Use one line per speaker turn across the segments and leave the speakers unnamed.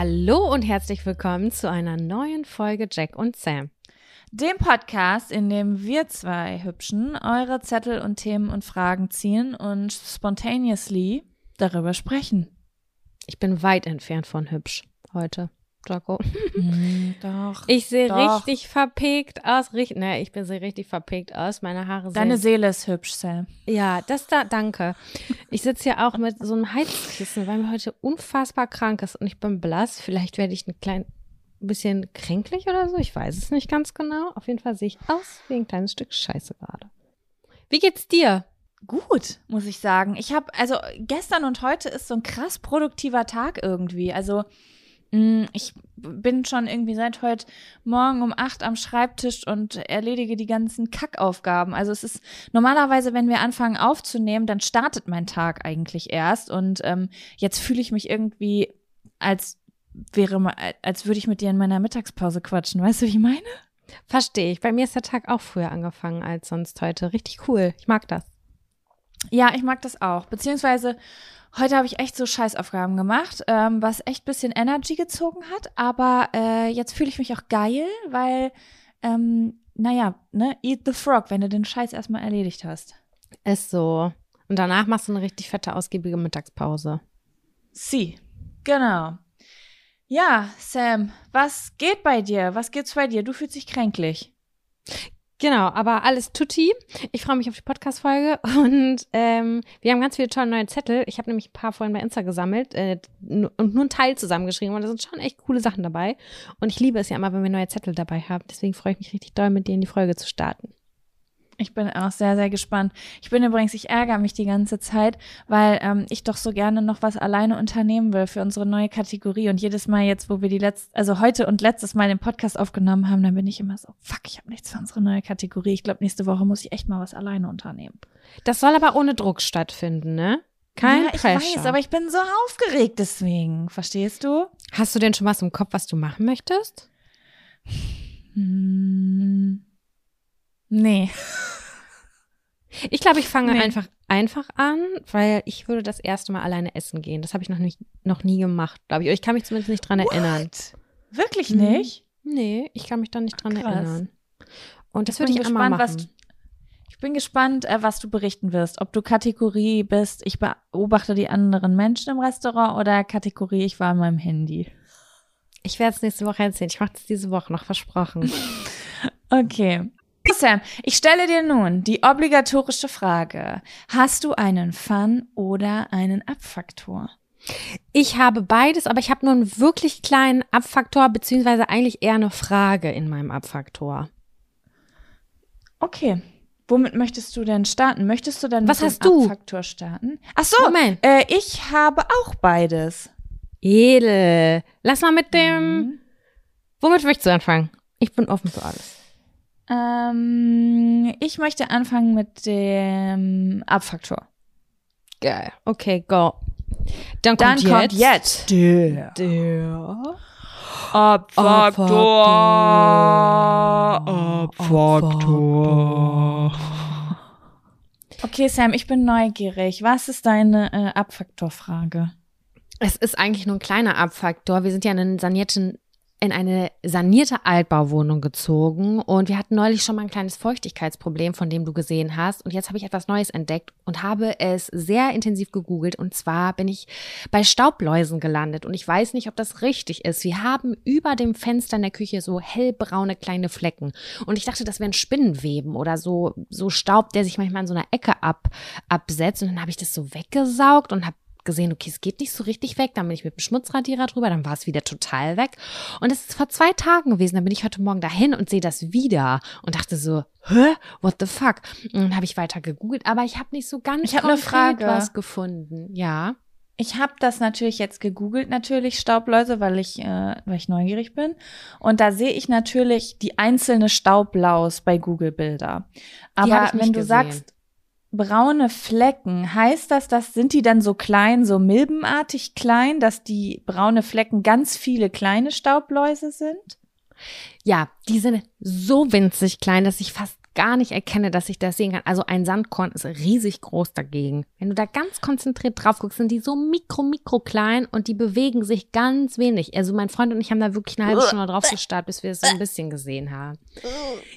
Hallo und herzlich willkommen zu einer neuen Folge Jack und Sam.
Dem Podcast, in dem wir zwei Hübschen eure Zettel und Themen und Fragen ziehen und spontaneously darüber sprechen.
Ich bin weit entfernt von hübsch heute. Jaco.
Mm, doch.
Ich sehe richtig verpegt aus. Richtig, ne, ich bin sehe richtig verpegt aus. Meine Haare
Deine
sehen.
Seele ist hübsch, Sam.
Ja, das da, danke. Ich sitze hier auch mit so einem Heizkissen, weil mir heute unfassbar krank ist und ich bin blass. Vielleicht werde ich ein klein bisschen kränklich oder so. Ich weiß es nicht ganz genau. Auf jeden Fall sehe ich aus wie ein kleines Stück Scheiße gerade. Wie geht's dir?
Gut, muss ich sagen. Ich habe, also gestern und heute ist so ein krass produktiver Tag irgendwie. Also ich bin schon irgendwie seit heute Morgen um acht am Schreibtisch und erledige die ganzen Kackaufgaben. Also es ist normalerweise, wenn wir anfangen aufzunehmen, dann startet mein Tag eigentlich erst. Und ähm, jetzt fühle ich mich irgendwie, als wäre, als würde ich mit dir in meiner Mittagspause quatschen. Weißt du, wie ich meine?
Verstehe ich. Bei mir ist der Tag auch früher angefangen als sonst heute. Richtig cool. Ich mag das.
Ja, ich mag das auch. Beziehungsweise heute habe ich echt so Scheißaufgaben gemacht, ähm, was echt bisschen Energy gezogen hat. Aber äh, jetzt fühle ich mich auch geil, weil, ähm, naja, ne, eat the frog, wenn du den Scheiß erstmal erledigt hast.
Ist so. Und danach machst du eine richtig fette, ausgiebige Mittagspause.
Sie. Genau. Ja, Sam, was geht bei dir? Was geht's bei dir? Du fühlst dich kränklich.
Genau, aber alles tutti. Ich freue mich auf die Podcast-Folge und ähm, wir haben ganz viele tolle neue Zettel. Ich habe nämlich ein paar vorhin bei Insta gesammelt äh, und nur einen Teil zusammengeschrieben und da sind schon echt coole Sachen dabei. Und ich liebe es ja immer, wenn wir neue Zettel dabei haben. Deswegen freue ich mich richtig doll, mit dir in die Folge zu starten.
Ich bin auch sehr, sehr gespannt. Ich bin übrigens, ich ärgere mich die ganze Zeit, weil ähm, ich doch so gerne noch was alleine unternehmen will für unsere neue Kategorie. Und jedes Mal jetzt, wo wir die letzte, also heute und letztes Mal den Podcast aufgenommen haben, dann bin ich immer so, fuck, ich habe nichts für unsere neue Kategorie. Ich glaube, nächste Woche muss ich echt mal was alleine unternehmen.
Das soll aber ohne Druck stattfinden, ne? Kein
ja, ich
Pressure.
weiß, aber ich bin so aufgeregt deswegen. Verstehst du?
Hast du denn schon was im Kopf, was du machen möchtest?
Hm, nee.
Ich glaube, ich fange
Nee.
einfach einfach an, weil ich würde das erste Mal alleine essen gehen. Das habe ich noch nicht noch nie gemacht, glaube ich. Ich kann mich zumindest nicht dran erinnern.
Wirklich
Mhm.
nicht?
Nee, ich kann mich da nicht dran
Krass.
erinnern. Und das
Ich
würde ich
gespannt,
machen.
was Ich bin gespannt, äh, was du berichten wirst. Ob du Kategorie bist, ich beobachte die anderen Menschen im Restaurant oder Kategorie, ich war an meinem Handy.
Ich werde es nächste Woche erzählen. Ich mache das diese Woche noch versprochen.
Okay. Sam, ich stelle dir nun die obligatorische Frage. Hast du einen Fun oder einen Abfaktor?
Ich habe beides, aber ich habe nur einen wirklich kleinen Abfaktor, beziehungsweise eigentlich eher eine Frage in meinem Abfaktor.
Okay. Womit möchtest du denn starten? Möchtest du dann
Was
mit
hast
dem
du?
Abfaktor starten? Ach so,
Moment.
Äh, ich habe auch beides.
Edel. Lass mal mit dem.
Mhm.
Womit möchtest du anfangen? Ich bin offen für alles.
Ähm, ich möchte anfangen mit dem Abfaktor.
Geil. Okay, go. Dann
Dann
kommt
kommt
jetzt.
jetzt der
Der.
Abfaktor. Okay, Sam, ich bin neugierig. Was ist deine äh, Abfaktorfrage?
Es ist eigentlich nur ein kleiner Abfaktor. Wir sind ja in einen sanierten in eine sanierte Altbauwohnung gezogen und wir hatten neulich schon mal ein kleines Feuchtigkeitsproblem, von dem du gesehen hast. Und jetzt habe ich etwas Neues entdeckt und habe es sehr intensiv gegoogelt. Und zwar bin ich bei Staubläusen gelandet und ich weiß nicht, ob das richtig ist. Wir haben über dem Fenster in der Küche so hellbraune kleine Flecken. Und ich dachte, das wären Spinnenweben oder so, so Staub, der sich manchmal in so einer Ecke ab, absetzt. Und dann habe ich das so weggesaugt und habe gesehen, okay, es geht nicht so richtig weg. Dann bin ich mit dem Schmutzradierer drüber, dann war es wieder total weg. Und es ist vor zwei Tagen gewesen. Dann bin ich heute Morgen dahin und sehe das wieder und dachte so, hä, what the fuck? Und dann habe ich weiter gegoogelt, aber ich habe nicht so ganz
Ich
konkret
Frage.
was gefunden. Ja.
Ich habe das natürlich jetzt gegoogelt, natürlich Staubläuse, weil ich, äh, weil ich neugierig bin. Und da sehe ich natürlich die einzelne Staublaus bei Google Bilder. Aber
ich nicht
wenn du
gesehen.
sagst braune Flecken, heißt das, das sind die dann so klein, so milbenartig klein, dass die braune Flecken ganz viele kleine Staubläuse sind?
Ja, die sind so winzig klein, dass ich fast gar nicht erkenne, dass ich das sehen kann. Also ein Sandkorn ist riesig groß dagegen. Wenn du da ganz konzentriert drauf guckst, sind die so mikro, mikro klein und die bewegen sich ganz wenig. Also mein Freund und ich haben da wirklich eine halbe Stunde drauf gestarrt, bis wir es so ein bisschen gesehen haben.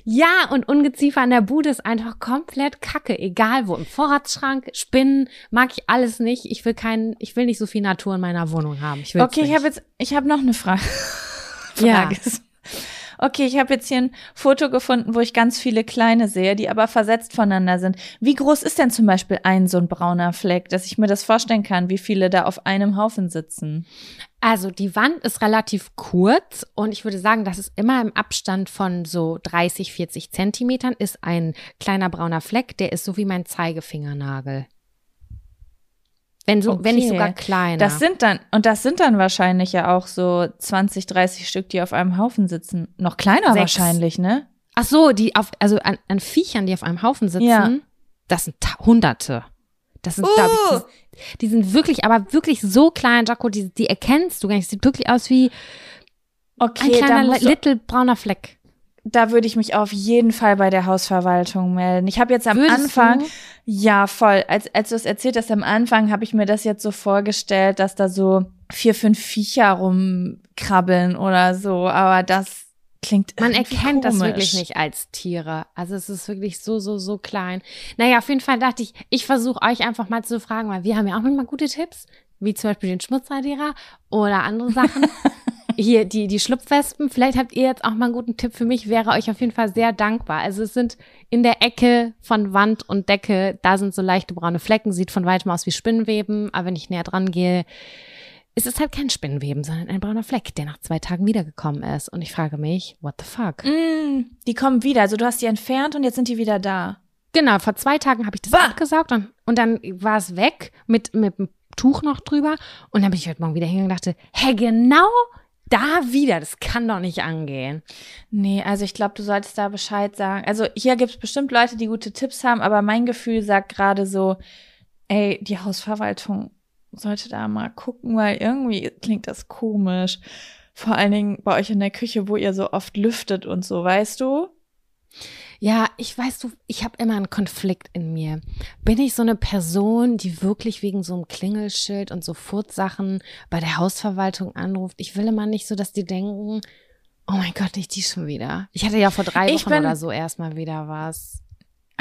Ja, und Ungeziefer an der Bude ist einfach komplett kacke. Egal wo. Im Vorratsschrank, Spinnen, mag ich alles nicht. Ich will keinen, ich will nicht so viel Natur in meiner Wohnung haben. Ich
Okay, ich habe jetzt, ich habe noch eine Frage.
Ja.
Okay, ich habe jetzt hier ein Foto gefunden, wo ich ganz viele kleine sehe, die aber versetzt voneinander sind. Wie groß ist denn zum Beispiel ein so ein brauner Fleck, dass ich mir das vorstellen kann, wie viele da auf einem Haufen sitzen?
Also die Wand ist relativ kurz und ich würde sagen, dass es immer im Abstand von so 30, 40 Zentimetern ist ein kleiner brauner Fleck, der ist so wie mein Zeigefingernagel. Wenn so, wenn nicht
Okay.
sogar kleiner.
Das sind dann, und das sind dann wahrscheinlich ja auch so 20, 30 Stück, die auf einem Haufen sitzen. Noch kleiner
Sechs.
wahrscheinlich, ne?
Ach so, die auf, also an, an Viechern, die auf einem Haufen sitzen,
Ja.
das sind Hunderte. Das sind,
Uh.
glaub ich, die, die sind wirklich, aber wirklich so klein, Jaco, die, die erkennst du gar nicht. Sieht wirklich aus wie ein
Okay, da,
kleiner, little brauner Fleck.
Da würde ich mich auf jeden Fall bei der Hausverwaltung melden. Ich habe jetzt am
Würdest
Anfang,
du?
ja voll, als, als du es erzählt hast am Anfang, habe ich mir das jetzt so vorgestellt, dass da so vier, fünf Viecher rumkrabbeln oder so, aber das klingt
Man erkennt das
komisch.
wirklich nicht als Tiere. Also es ist wirklich so, so, so klein. Naja, auf jeden Fall dachte ich, ich versuche euch einfach mal zu fragen, weil wir haben ja auch manchmal gute Tipps, wie zum Beispiel den Schmutzradierer oder andere Sachen. Hier, die, die Schlupfwespen. Vielleicht habt ihr jetzt auch mal einen guten Tipp für mich, wäre euch auf jeden Fall sehr dankbar. Also es sind in der Ecke von Wand und Decke, da sind so leichte braune Flecken, sieht von weitem aus wie Spinnenweben, aber wenn ich näher dran gehe, ist es halt kein Spinnenweben, sondern ein brauner Fleck, der nach zwei Tagen wiedergekommen ist. Und ich frage mich, what the fuck?
Mm, die kommen wieder. Also du hast die entfernt und jetzt sind die wieder da.
Genau, vor zwei Tagen habe ich das
Bah!
abgesaugt und, und dann war es weg mit, mit einem Tuch noch drüber. Und dann bin ich heute Morgen wieder hingegangen und dachte, hä, genau da wieder, das kann doch nicht angehen.
Nee, also ich glaube, du solltest da Bescheid sagen. Also hier gibt es bestimmt Leute, die gute Tipps haben, aber mein Gefühl sagt gerade so, ey, die Hausverwaltung sollte da mal gucken, weil irgendwie klingt das komisch. Vor allen Dingen bei euch in der Küche, wo ihr so oft lüftet und so, weißt du?
Ja, ich weiß du, ich habe immer einen Konflikt in mir. Bin ich so eine Person, die wirklich wegen so einem Klingelschild und so Furzsachen bei der Hausverwaltung anruft? Ich will immer nicht so, dass die denken, oh mein Gott, nicht die schon wieder. Ich hatte ja vor drei
Ich
Wochen
bin-
oder so erstmal wieder was.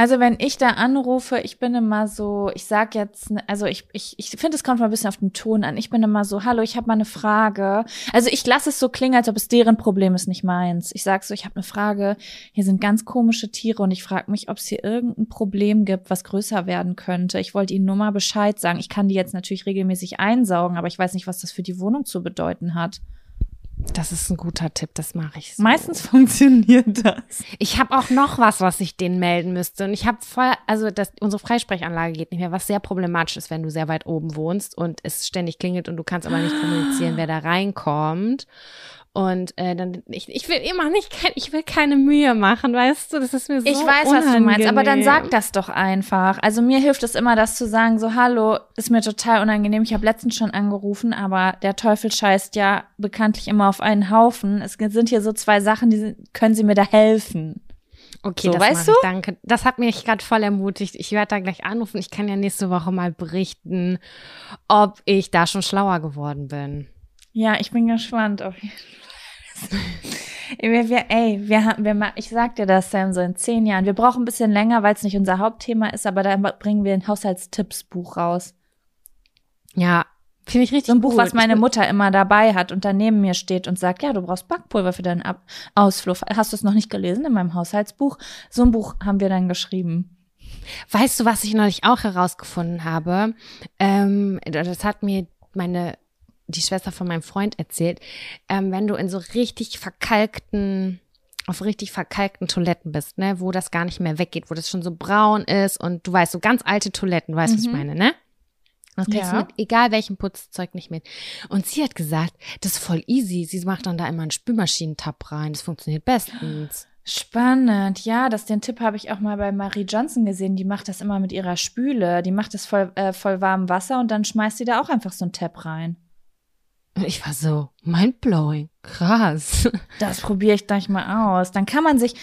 Also wenn ich da anrufe, ich bin immer so, ich sag jetzt, also ich, ich, ich finde, es kommt mal ein bisschen auf den Ton an. Ich bin immer so, hallo, ich habe mal eine Frage. Also ich lasse es so klingen, als ob es deren Problem ist, nicht meins. Ich sag so, ich habe eine Frage. Hier sind ganz komische Tiere und ich frage mich, ob es hier irgendein Problem gibt, was größer werden könnte. Ich wollte Ihnen nur mal Bescheid sagen. Ich kann die jetzt natürlich regelmäßig einsaugen, aber ich weiß nicht, was das für die Wohnung zu bedeuten hat.
Das ist ein guter Tipp, das mache ich so.
Meistens funktioniert das.
Ich habe auch noch was, was ich denen melden müsste. Und ich habe voll, also das, unsere Freisprechanlage geht nicht mehr, was sehr problematisch ist, wenn du sehr weit oben wohnst und es ständig klingelt und du kannst aber nicht kommunizieren, wer da reinkommt. Und äh, dann, ich, ich will immer nicht, kein, ich will keine Mühe machen, weißt du, das ist mir so
Ich weiß,
unangenehm.
was du meinst, aber dann sag das doch einfach. Also mir hilft es immer, das zu sagen, so, hallo, ist mir total unangenehm. Ich habe letztens schon angerufen, aber der Teufel scheißt ja bekanntlich immer auf einen Haufen. Es sind hier so zwei Sachen, die können Sie mir da helfen?
Okay,
So,
das
weißt du?
ich, danke. Das hat mich gerade voll ermutigt. Ich werde da gleich anrufen. Ich kann ja nächste Woche mal berichten, ob ich da schon schlauer geworden bin.
Ja, ich bin gespannt auf jeden Fall. Wir, wir, ey, wir haben, wir, ich sag dir das, Sam, so in zehn Jahren. Wir brauchen ein bisschen länger, weil es nicht unser Hauptthema ist, aber dann bringen wir ein Haushaltstippsbuch raus.
Ja, finde ich richtig
So ein Buch,
gut.
was meine Mutter immer dabei hat und dann neben mir steht und sagt, ja, du brauchst Backpulver für deinen Ab Ausflug. Hast du es noch nicht gelesen in meinem Haushaltsbuch? So ein Buch haben wir dann geschrieben.
Weißt du, was ich neulich auch herausgefunden habe? Ähm, das hat mir meine die Schwester von meinem Freund erzählt. Ähm, wenn du in so richtig verkalkten auf richtig verkalkten Toiletten bist, ne, wo das gar nicht mehr weggeht, wo das schon so braun ist und du weißt, so ganz alte Toiletten, weißt du, was ich
Mhm.
meine, ne? Das kriegst
Ja.
du mit egal welchem Putzzeug nicht mit. Und sie hat gesagt, das ist voll easy. Sie macht dann da immer einen Spülmaschinentab rein. Das funktioniert bestens.
Spannend, ja, das den Tipp habe ich auch mal bei Marie Johnson gesehen. Die macht das immer mit ihrer Spüle. Die macht das voll, äh, voll warmem Wasser und dann schmeißt sie da auch einfach so ein Tab rein.
Ich war so, mindblowing. Krass.
Das probiere ich gleich mal aus. Dann kann man sich,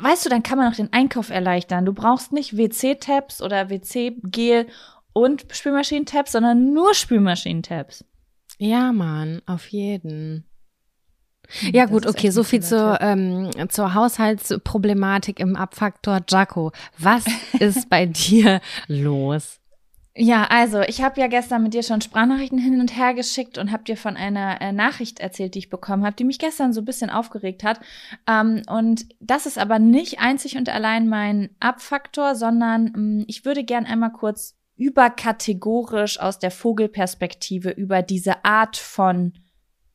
weißt du, dann kann man auch den Einkauf erleichtern. Du brauchst nicht WC-Tabs oder WC-Gel und Spülmaschinentabs, sondern nur Spülmaschinentabs.
Ja, Mann, auf jeden. Ja
Das
gut, okay, so viel zur, ähm, zur Haushaltsproblematik im Abfaktor Jaco. Was ist bei dir los?
Ja, also ich habe ja gestern mit dir schon Sprachnachrichten hin und her geschickt und habe dir von einer äh, Nachricht erzählt, die ich bekommen habe, die mich gestern so ein bisschen aufgeregt hat. Ähm, und das ist aber nicht einzig und allein mein Abfaktor, sondern mh, ich würde gern einmal kurz überkategorisch aus der Vogelperspektive über diese Art von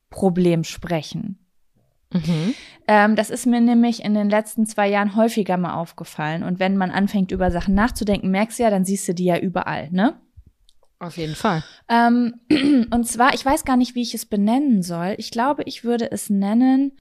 Problem sprechen.
Mhm.
Ähm, das ist mir nämlich in den letzten zwei Jahren häufiger mal aufgefallen. Und wenn man anfängt, über Sachen nachzudenken, merkst du ja, dann siehst du die ja überall, ne?
Auf jeden Fall.
Ähm, und zwar, ich weiß gar nicht, wie ich es benennen soll. Ich glaube, ich würde es nennen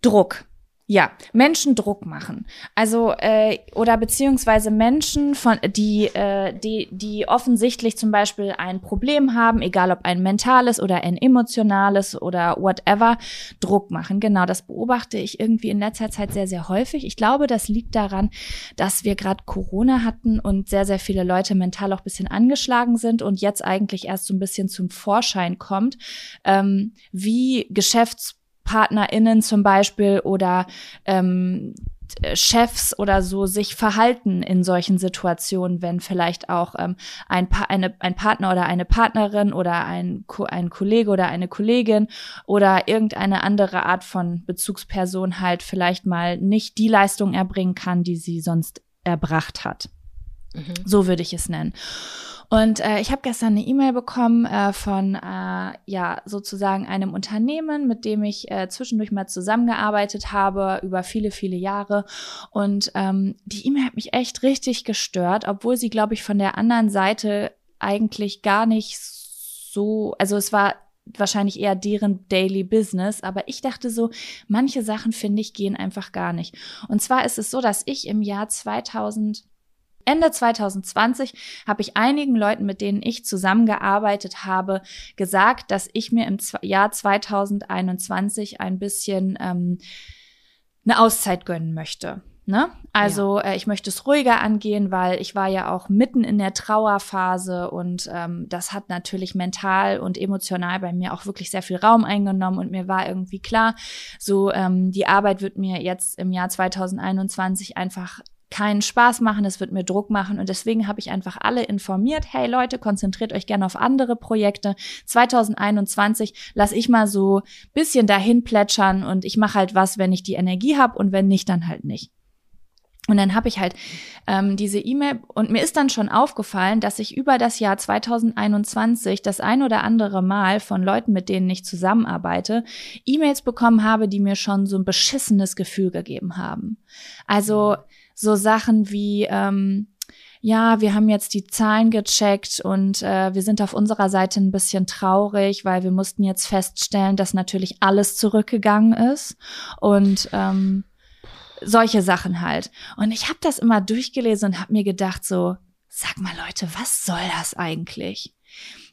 Druck. Ja, Menschen Druck machen. Also äh, oder beziehungsweise Menschen von die äh, die die offensichtlich zum Beispiel ein Problem haben, egal ob ein mentales oder ein emotionales oder whatever, Druck machen. Genau, das beobachte ich irgendwie in letzter Zeit sehr sehr häufig. Ich glaube, das liegt daran, dass wir gerade Corona hatten und sehr sehr viele Leute mental auch bisschen angeschlagen sind und jetzt eigentlich erst so ein bisschen zum Vorschein kommt, ähm, wie Geschäfts PartnerInnen zum Beispiel oder ähm, äh, Chefs oder so sich verhalten in solchen Situationen, wenn vielleicht auch ähm, ein, pa eine, ein Partner oder eine Partnerin oder ein, Ko ein Kollege oder eine Kollegin oder irgendeine andere Art von Bezugsperson halt vielleicht mal nicht die Leistung erbringen kann, die sie sonst erbracht hat.
Mhm.
So würde ich es nennen. Und äh, ich habe gestern eine E-Mail bekommen äh, von äh, ja sozusagen einem Unternehmen, mit dem ich äh, zwischendurch mal zusammengearbeitet habe über viele viele Jahre. Und ähm, die E-Mail hat mich echt richtig gestört, obwohl sie, glaube ich, von der anderen Seite eigentlich gar nicht so, also es war wahrscheinlich eher deren Daily Business, aber ich dachte so, manche Sachen finde ich gehen einfach gar nicht. Und zwar ist es so, dass ich im Jahr 2000 Ende 2020 habe ich einigen Leuten, mit denen ich zusammengearbeitet habe, gesagt, dass ich mir im Jahr 2021 ein bisschen ähm, eine Auszeit gönnen möchte. Ne? Also äh, ich möchte es ruhiger angehen, weil ich war ja auch mitten in der Trauerphase und ähm, das hat natürlich mental und emotional bei mir auch wirklich sehr viel Raum eingenommen und mir war irgendwie klar, so ähm, die Arbeit wird mir jetzt im Jahr 2021 einfach keinen Spaß machen, es wird mir Druck machen und deswegen habe ich einfach alle informiert, hey Leute, konzentriert euch gerne auf andere Projekte. 2021 lasse ich mal so bisschen dahin plätschern und ich mache halt was, wenn ich die Energie habe und wenn nicht, dann halt nicht. Und dann habe ich halt ähm, diese E-Mail und mir ist dann schon aufgefallen, dass ich über das Jahr 2021 das ein oder andere Mal von Leuten, mit denen ich zusammenarbeite, E-Mails bekommen habe, die mir schon so ein beschissenes Gefühl gegeben haben. Also so Sachen wie ähm, ja, wir haben jetzt die Zahlen gecheckt und äh, wir sind auf unserer Seite ein bisschen traurig, weil wir mussten jetzt feststellen, dass natürlich alles zurückgegangen ist und ähm, solche Sachen halt. Und ich habe das immer durchgelesen und habe mir gedacht so, sag mal Leute, was soll das eigentlich?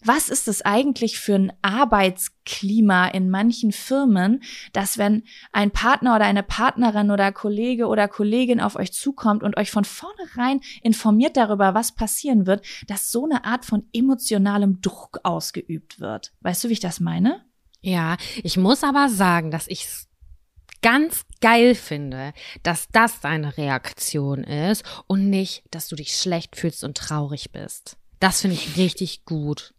Was ist es eigentlich für ein Arbeitsklima in manchen Firmen, dass wenn ein Partner oder eine Partnerin oder Kollege oder Kollegin auf euch zukommt und euch von vornherein informiert darüber, was passieren wird, dass so eine Art von emotionalem Druck ausgeübt wird? Weißt du, wie ich das meine?
Ja, ich muss aber sagen, dass ich ganz geil finde, dass das deine Reaktion ist und nicht, dass du dich schlecht fühlst und traurig bist. Das finde ich richtig gut.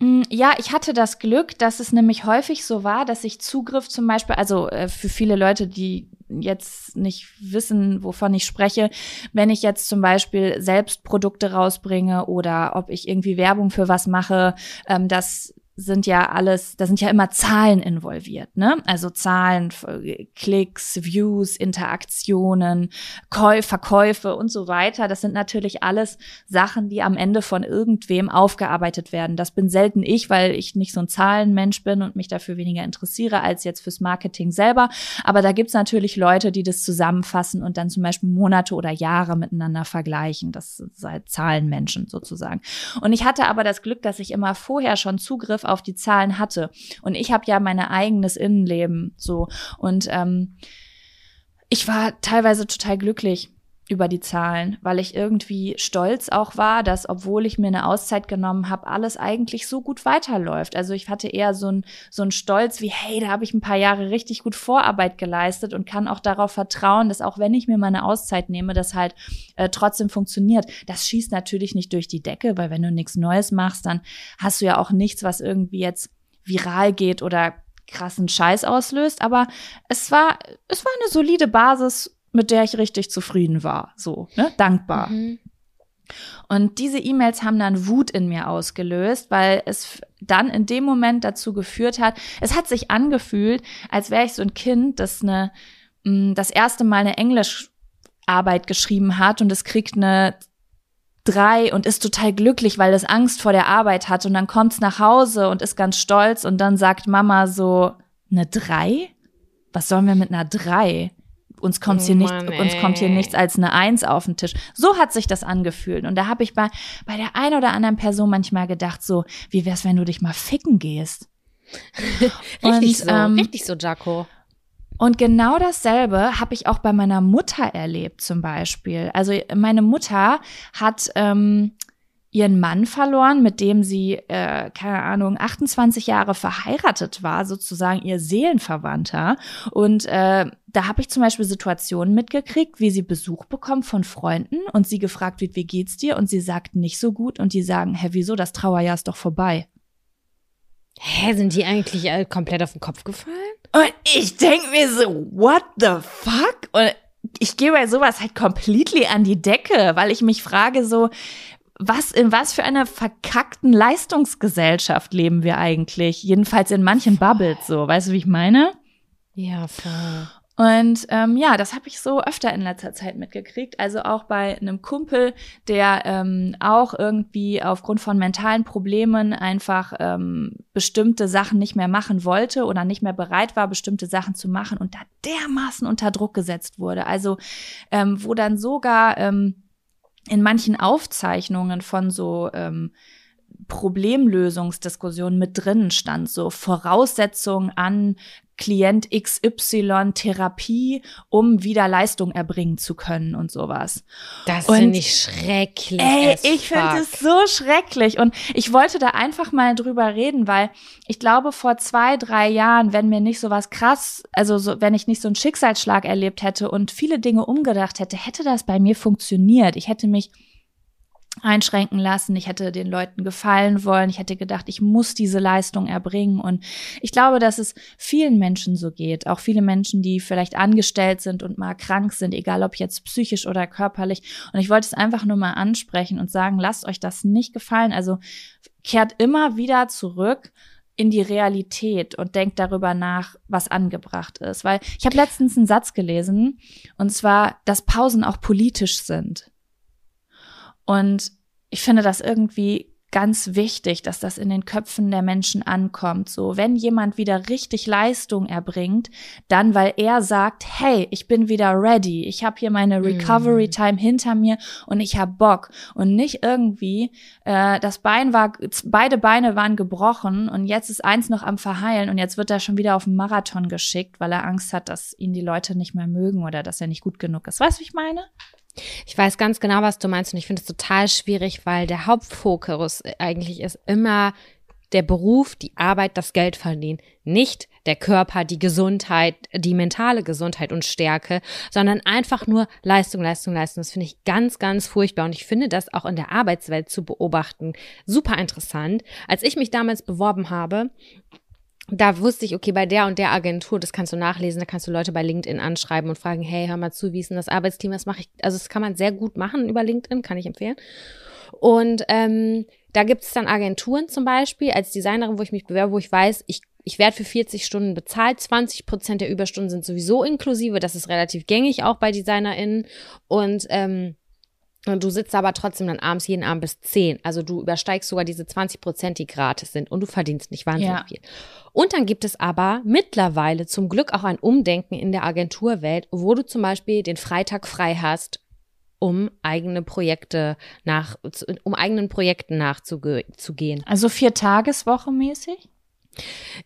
Mm, ja, ich hatte das Glück, dass es nämlich häufig so war, dass ich Zugriff zum Beispiel, also äh, für viele Leute, die jetzt nicht wissen, wovon ich spreche, wenn ich jetzt zum Beispiel selbst Produkte rausbringe oder ob ich irgendwie Werbung für was mache, ähm, dass sind ja alles, da sind ja immer Zahlen involviert, ne? Also Zahlen, Klicks, Views, Interaktionen, Käufe, Verkäufe und so weiter. Das sind natürlich alles Sachen, die am Ende von irgendwem aufgearbeitet werden. Das bin selten ich, weil ich nicht so ein Zahlenmensch bin und mich dafür weniger interessiere als jetzt fürs Marketing selber. Aber da gibt's natürlich Leute, die das zusammenfassen und dann zum Beispiel Monate oder Jahre miteinander vergleichen. Das sind halt Zahlenmenschen sozusagen. Und ich hatte aber das Glück, dass ich immer vorher schon Zugriff auf die Zahlen hatte. Und ich habe ja mein eigenes Innenleben so. Und ähm, ich war teilweise total glücklich über die Zahlen, weil ich irgendwie stolz auch war, dass obwohl ich mir eine Auszeit genommen habe, alles eigentlich so gut weiterläuft. Also ich hatte eher so ein so ein Stolz wie hey, da habe ich ein paar Jahre richtig gut Vorarbeit geleistet und kann auch darauf vertrauen, dass auch wenn ich mir meine Auszeit nehme, das halt äh, trotzdem funktioniert. Das schießt natürlich nicht durch die Decke, weil wenn du nichts Neues machst, dann hast du ja auch nichts, was irgendwie jetzt viral geht oder krassen Scheiß auslöst, aber es war es war eine solide Basis mit der ich richtig zufrieden war, so, ne, dankbar. Mhm. Und diese E-Mails haben dann Wut in mir ausgelöst, weil es dann in dem Moment dazu geführt hat, es hat sich angefühlt, als wäre ich so ein Kind, das eine, mm, das erste Mal eine Englischarbeit geschrieben hat und es kriegt eine drei und ist total glücklich, weil es Angst vor der Arbeit hat und dann kommt's nach Hause und ist ganz stolz und dann sagt Mama so, eine drei? Was sollen wir mit einer drei? Uns kommt oh hier nicht, Mann, uns kommt hier nichts als eine Eins auf den Tisch. So hat sich das angefühlt. Und da habe ich bei, bei der einen oder anderen Person manchmal gedacht, so, wie wär's, wenn du dich mal ficken gehst?
richtig und, so, ähm, richtig so, Jaco.
Und genau dasselbe habe ich auch bei meiner Mutter erlebt, zum Beispiel. Also meine Mutter hat ähm, ihren Mann verloren, mit dem sie, äh, keine Ahnung, 28 Jahre verheiratet war, sozusagen ihr Seelenverwandter. Und äh, da habe ich zum Beispiel Situationen mitgekriegt, wie sie Besuch bekommt von Freunden und sie gefragt wird, wie geht's dir? Und sie sagt nicht so gut und die sagen, hä, wieso, das Trauerjahr ist doch vorbei.
Hä, sind die eigentlich komplett auf den Kopf gefallen?
Und ich denk mir so, what the fuck? Und ich gehe bei sowas halt completely an die Decke, weil ich mich frage so, was, in was für einer verkackten Leistungsgesellschaft leben wir eigentlich? Jedenfalls in manchen Bubbles so. Weißt du, wie ich meine?
Ja, voll.
Und ähm, ja, das habe ich so öfter in letzter Zeit mitgekriegt. Also auch bei einem Kumpel, der ähm, auch irgendwie aufgrund von mentalen Problemen einfach ähm, bestimmte Sachen nicht mehr machen wollte oder nicht mehr bereit war, bestimmte Sachen zu machen und da dermaßen unter Druck gesetzt wurde. Also ähm, wo dann sogar ähm, in manchen Aufzeichnungen von so ähm, Problemlösungsdiskussionen mit drinnen stand, so Voraussetzungen an Klient XY Therapie, um wieder Leistung erbringen zu können und sowas.
Das finde ich schrecklich.
Ey, ich finde es so schrecklich. Und ich wollte da einfach mal drüber reden, weil ich glaube, vor zwei, drei Jahren, wenn mir nicht so was krass, also so, wenn ich nicht so einen Schicksalsschlag erlebt hätte und viele Dinge umgedacht hätte, hätte das bei mir funktioniert. Ich hätte mich einschränken lassen. Ich hätte den Leuten gefallen wollen. Ich hätte gedacht, ich muss diese Leistung erbringen. Und ich glaube, dass es vielen Menschen so geht. Auch viele Menschen, die vielleicht angestellt sind und mal krank sind, egal ob jetzt psychisch oder körperlich. Und ich wollte es einfach nur mal ansprechen und sagen, lasst euch das nicht gefallen. Also kehrt immer wieder zurück in die Realität und denkt darüber nach, was angebracht ist. Weil ich habe letztens einen Satz gelesen, und zwar, dass Pausen auch politisch sind. Und ich finde das irgendwie ganz wichtig, dass das in den Köpfen der Menschen ankommt. So, wenn jemand wieder richtig Leistung erbringt, dann weil er sagt, hey, ich bin wieder ready, ich habe hier meine mhm. Recovery Time hinter mir und ich habe Bock und nicht irgendwie äh, das Bein war, beide Beine waren gebrochen und jetzt ist eins noch am verheilen und jetzt wird er schon wieder auf den Marathon geschickt, weil er Angst hat, dass ihn die Leute nicht mehr mögen oder dass er nicht gut genug ist. Weißt du, wie ich meine?
Ich weiß ganz genau, was du meinst und ich finde es total schwierig, weil der Hauptfokus eigentlich ist immer der Beruf, die Arbeit, das Geld verdienen, nicht der Körper, die Gesundheit, die mentale Gesundheit und Stärke, sondern einfach nur Leistung, Leistung, Leistung. Das finde ich ganz, ganz furchtbar und ich finde das auch in der Arbeitswelt zu beobachten super interessant. Als ich mich damals beworben habe, da wusste ich, okay, bei der und der Agentur, das kannst du nachlesen, da kannst du Leute bei LinkedIn anschreiben und fragen, hey, hör mal zu, wie ist denn das Arbeitsklima, was mache ich? Also das kann man sehr gut machen über LinkedIn, kann ich empfehlen. Und ähm, da gibt es dann Agenturen zum Beispiel, als Designerin, wo ich mich bewerbe, wo ich weiß, ich, ich werde für 40 Stunden bezahlt, 20 Prozent der Überstunden sind sowieso inklusive, das ist relativ gängig auch bei DesignerInnen und ähm, und du sitzt aber trotzdem dann abends jeden Abend bis 10. Also du übersteigst sogar diese 20 Prozent, die gratis sind und du verdienst nicht wahnsinnig ja. viel. Und dann gibt es aber mittlerweile zum Glück auch ein Umdenken in der Agenturwelt, wo du zum Beispiel den Freitag frei hast, um eigene Projekte nach, um eigenen Projekten nachzugehen.
Also vier Tageswoche mäßig?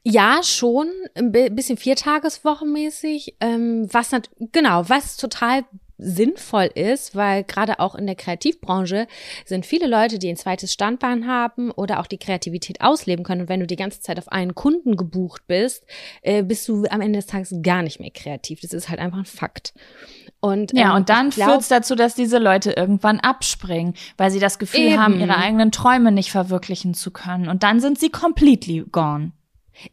Ja, schon, ein bisschen Viertageswoche mäßig. Ähm, was genau, was total sinnvoll ist, weil gerade auch in der Kreativbranche sind viele Leute, die ein zweites Standbein haben oder auch die Kreativität ausleben können. Und wenn du die ganze Zeit auf einen Kunden gebucht bist, äh, bist du am Ende des Tages gar nicht mehr kreativ. Das ist halt einfach ein Fakt.
Und, ja, ähm, und dann führt es dazu, dass diese Leute irgendwann abspringen, weil sie das Gefühl eben. haben, ihre eigenen Träume nicht verwirklichen zu können. Und dann sind sie completely gone.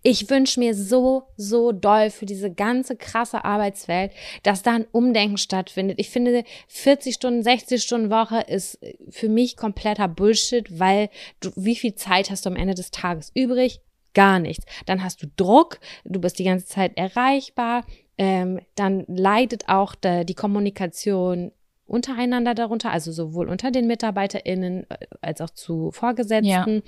Ich wünsche mir so, so doll für diese ganze krasse Arbeitswelt, dass da ein Umdenken stattfindet. Ich finde, 40 Stunden, 60 Stunden Woche ist für mich kompletter Bullshit, weil du, wie viel Zeit hast du am Ende des Tages übrig? Gar nichts. Dann hast du Druck, du bist die ganze Zeit erreichbar, ähm, dann leidet auch de, die Kommunikation untereinander darunter, also sowohl unter den MitarbeiterInnen äh, als auch zu Vorgesetzten. Ja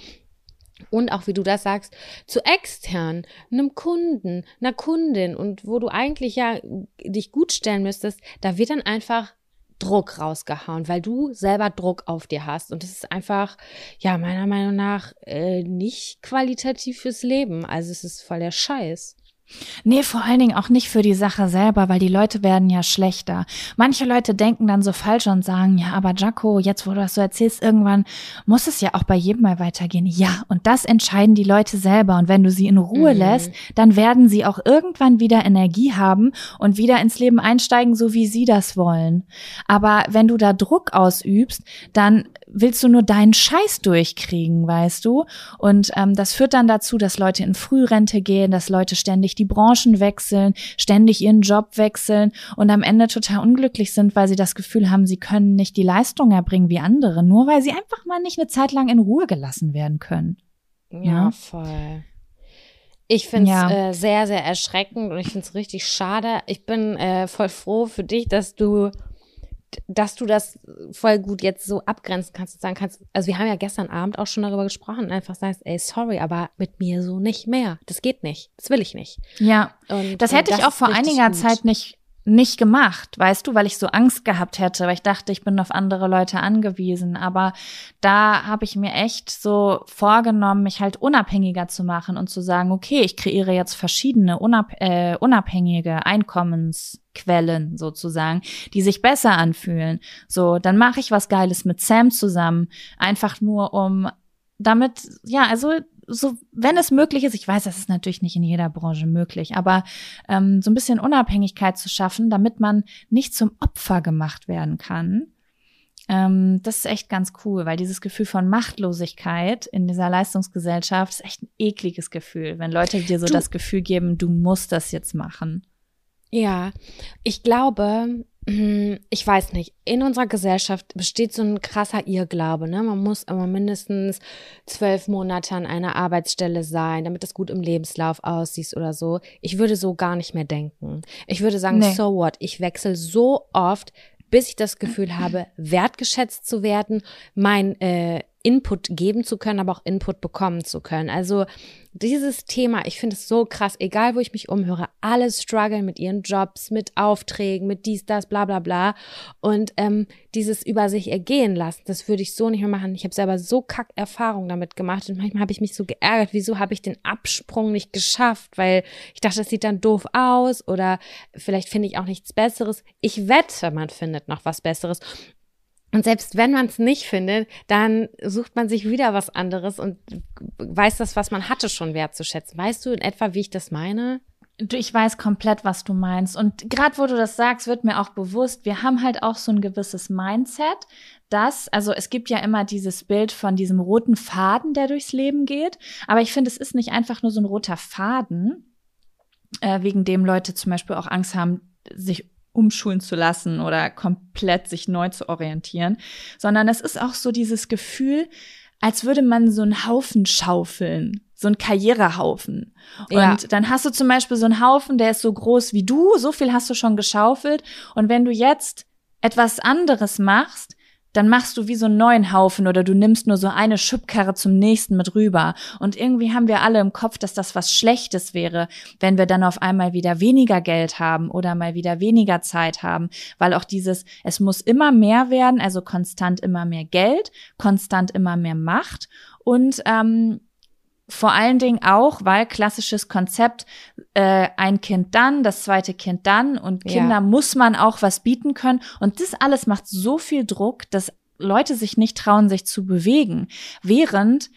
und auch wie du das sagst, zu extern, einem Kunden, einer Kundin und wo du eigentlich ja dich gut stellen müsstest, da wird dann einfach Druck rausgehauen, weil du selber Druck auf dir hast. Und das ist einfach, ja, meiner Meinung nach äh, nicht qualitativ fürs Leben. Also es ist voll der Scheiß.
Nee, vor allen Dingen auch nicht für die Sache selber, weil die Leute werden ja schlechter. Manche Leute denken dann so falsch und sagen, ja, aber Jaco, jetzt wo du das so erzählst, irgendwann muss es ja auch bei jedem mal weitergehen. Ja, und das entscheiden die Leute selber. Und wenn du sie in Ruhe mhm. lässt, dann werden sie auch irgendwann wieder Energie haben und wieder ins Leben einsteigen, so wie sie das wollen. Aber wenn du da Druck ausübst, dann willst du nur deinen Scheiß durchkriegen, weißt du? Und ähm, das führt dann dazu, dass Leute in Frührente gehen, dass Leute ständig die Branchen wechseln, ständig ihren Job wechseln und am Ende total unglücklich sind, weil sie das Gefühl haben, sie können nicht die Leistung erbringen wie andere, nur weil sie einfach mal nicht eine Zeit lang in Ruhe gelassen werden können.
Ja, ja? voll. Ich finde es ja. äh, sehr, sehr erschreckend und ich finde es richtig schade. Ich bin äh, voll froh für dich, dass du dass du das voll gut jetzt so abgrenzen kannst und sagen kannst, also wir haben ja gestern Abend auch schon darüber gesprochen und einfach sagst, ey, sorry, aber mit mir so nicht mehr. Das geht nicht. Das will ich nicht.
Ja. Und, das hätte ich auch vor einiger gut. Zeit nicht nicht gemacht, weißt du, weil ich so Angst gehabt hätte, weil ich dachte, ich bin auf andere Leute angewiesen. Aber da habe ich mir echt so vorgenommen, mich halt unabhängiger zu machen und zu sagen, okay, ich kreiere jetzt verschiedene unab äh, unabhängige Einkommensquellen sozusagen, die sich besser anfühlen. So, dann mache ich was Geiles mit Sam zusammen, einfach nur um damit, ja, also so, wenn es möglich ist, ich weiß, das ist natürlich nicht in jeder Branche möglich, aber ähm, so ein bisschen Unabhängigkeit zu schaffen, damit man nicht zum Opfer gemacht werden kann. Ähm, das ist echt ganz cool, weil dieses Gefühl von Machtlosigkeit in dieser Leistungsgesellschaft ist echt ein ekliges Gefühl, wenn Leute dir so du, das Gefühl geben, du musst das jetzt machen.
Ja, ich glaube, ich weiß nicht, in unserer Gesellschaft besteht so ein krasser Irrglaube. Ne? Man muss immer mindestens zwölf Monate an einer Arbeitsstelle sein, damit das gut im Lebenslauf aussieht oder so. Ich würde so gar nicht mehr denken. Ich würde sagen, nee. so what? Ich wechsle so oft, bis ich das Gefühl habe, wertgeschätzt zu werden, mein äh, Input geben zu können, aber auch Input bekommen zu können. Also dieses Thema, ich finde es so krass, egal wo ich mich umhöre, alle strugglen mit ihren Jobs, mit Aufträgen, mit dies, das, bla bla bla. Und ähm, dieses über sich ergehen lassen, das würde ich so nicht mehr machen. Ich habe selber so kack Erfahrungen damit gemacht und manchmal habe ich mich so geärgert, wieso habe ich den Absprung nicht geschafft, weil ich dachte, das sieht dann doof aus oder vielleicht finde ich auch nichts Besseres. Ich wette, man findet noch was Besseres. Und selbst wenn man es nicht findet, dann sucht man sich wieder was anderes und weiß das, was man hatte, schon wertzuschätzen. Weißt du in etwa, wie ich das meine?
Ich weiß komplett, was du meinst. Und gerade wo du das sagst, wird mir auch bewusst, wir haben halt auch so ein gewisses Mindset, dass, also es gibt ja immer dieses Bild von diesem roten Faden, der durchs Leben geht. Aber ich finde, es ist nicht einfach nur so ein roter Faden, äh, wegen dem Leute zum Beispiel auch Angst haben, sich umschulen zu lassen oder komplett sich neu zu orientieren, sondern es ist auch so dieses Gefühl, als würde man so einen Haufen schaufeln, so einen Karrierehaufen. Ja. Und dann hast du zum Beispiel so einen Haufen, der ist so groß wie du, so viel hast du schon geschaufelt. Und wenn du jetzt etwas anderes machst, dann machst du wie so einen neuen Haufen oder du nimmst nur so eine Schubkarre zum nächsten mit rüber. Und irgendwie haben wir alle im Kopf, dass das was Schlechtes wäre, wenn wir dann auf einmal wieder weniger Geld haben oder mal wieder weniger Zeit haben, weil auch dieses, es muss immer mehr werden, also konstant immer mehr Geld, konstant immer mehr Macht und ähm, vor allen Dingen auch, weil klassisches Konzept, äh, ein Kind dann, das zweite Kind dann und Kinder ja. muss man auch was bieten können. Und das alles macht so viel Druck, dass Leute sich nicht trauen, sich zu bewegen. Während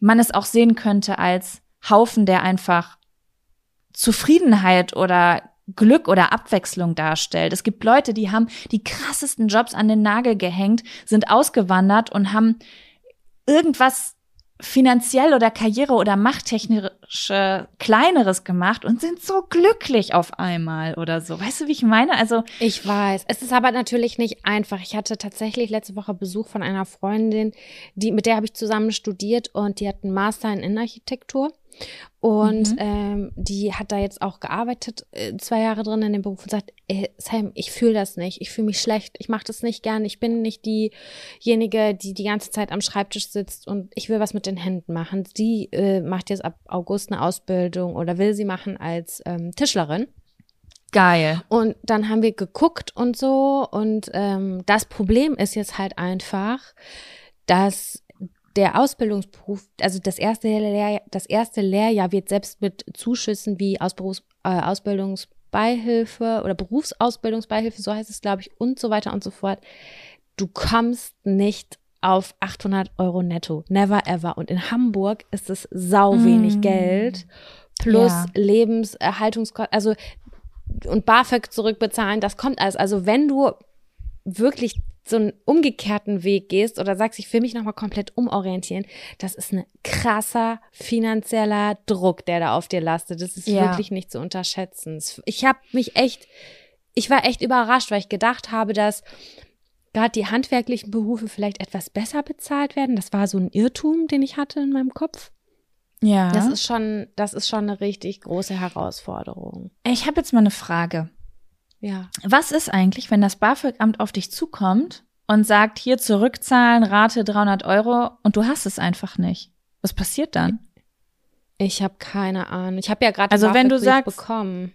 man es auch sehen könnte als Haufen, der einfach Zufriedenheit oder Glück oder Abwechslung darstellt. Es gibt Leute, die haben die krassesten Jobs an den Nagel gehängt, sind ausgewandert und haben irgendwas finanziell oder Karriere oder machttechnisch kleineres gemacht und sind so glücklich auf einmal oder so. Weißt du, wie ich meine? Also
ich weiß. Es ist aber natürlich nicht einfach. Ich hatte tatsächlich letzte Woche Besuch von einer Freundin, die mit der habe ich zusammen studiert und die hat einen Master in Innenarchitektur und mhm. ähm, die hat da jetzt auch gearbeitet, äh, zwei Jahre drin in dem Beruf und sagt, ey, Sam, ich fühle das nicht, ich fühle mich schlecht, ich mache das nicht gern, ich bin nicht diejenige, die die ganze Zeit am Schreibtisch sitzt und ich will was mit den Händen machen. Sie äh, macht jetzt ab August eine Ausbildung oder will sie machen als ähm, Tischlerin.
Geil.
Und dann haben wir geguckt und so und ähm, das Problem ist jetzt halt einfach, dass der Ausbildungsberuf, also das erste, Lehrjahr, das erste Lehrjahr wird selbst mit Zuschüssen wie Ausberufs, äh, Ausbildungsbeihilfe oder Berufsausbildungsbeihilfe, so heißt es, glaube ich, und so weiter und so fort. Du kommst nicht auf 800 Euro netto. Never ever. Und in Hamburg ist es sau wenig mm. Geld plus ja. Lebenserhaltungskosten, also und BAföG zurückbezahlen, das kommt alles. Also wenn du wirklich so einen umgekehrten Weg gehst oder sagst, ich will mich nochmal komplett umorientieren, das ist ein krasser finanzieller Druck, der da auf dir lastet. Das ist ja. wirklich nicht zu unterschätzen. Ich habe mich echt, ich war echt überrascht, weil ich gedacht habe, dass gerade die handwerklichen Berufe vielleicht etwas besser bezahlt werden. Das war so ein Irrtum, den ich hatte in meinem Kopf. Ja. Das ist schon, das ist schon eine richtig große Herausforderung.
Ich habe jetzt mal eine Frage.
Ja.
Was ist eigentlich, wenn das BAföG-Amt auf dich zukommt und sagt, hier zurückzahlen, Rate 300 Euro und du hast es einfach nicht? Was passiert dann?
Ich habe keine Ahnung. Ich habe ja gerade
also wenn du sagst,
bekommen.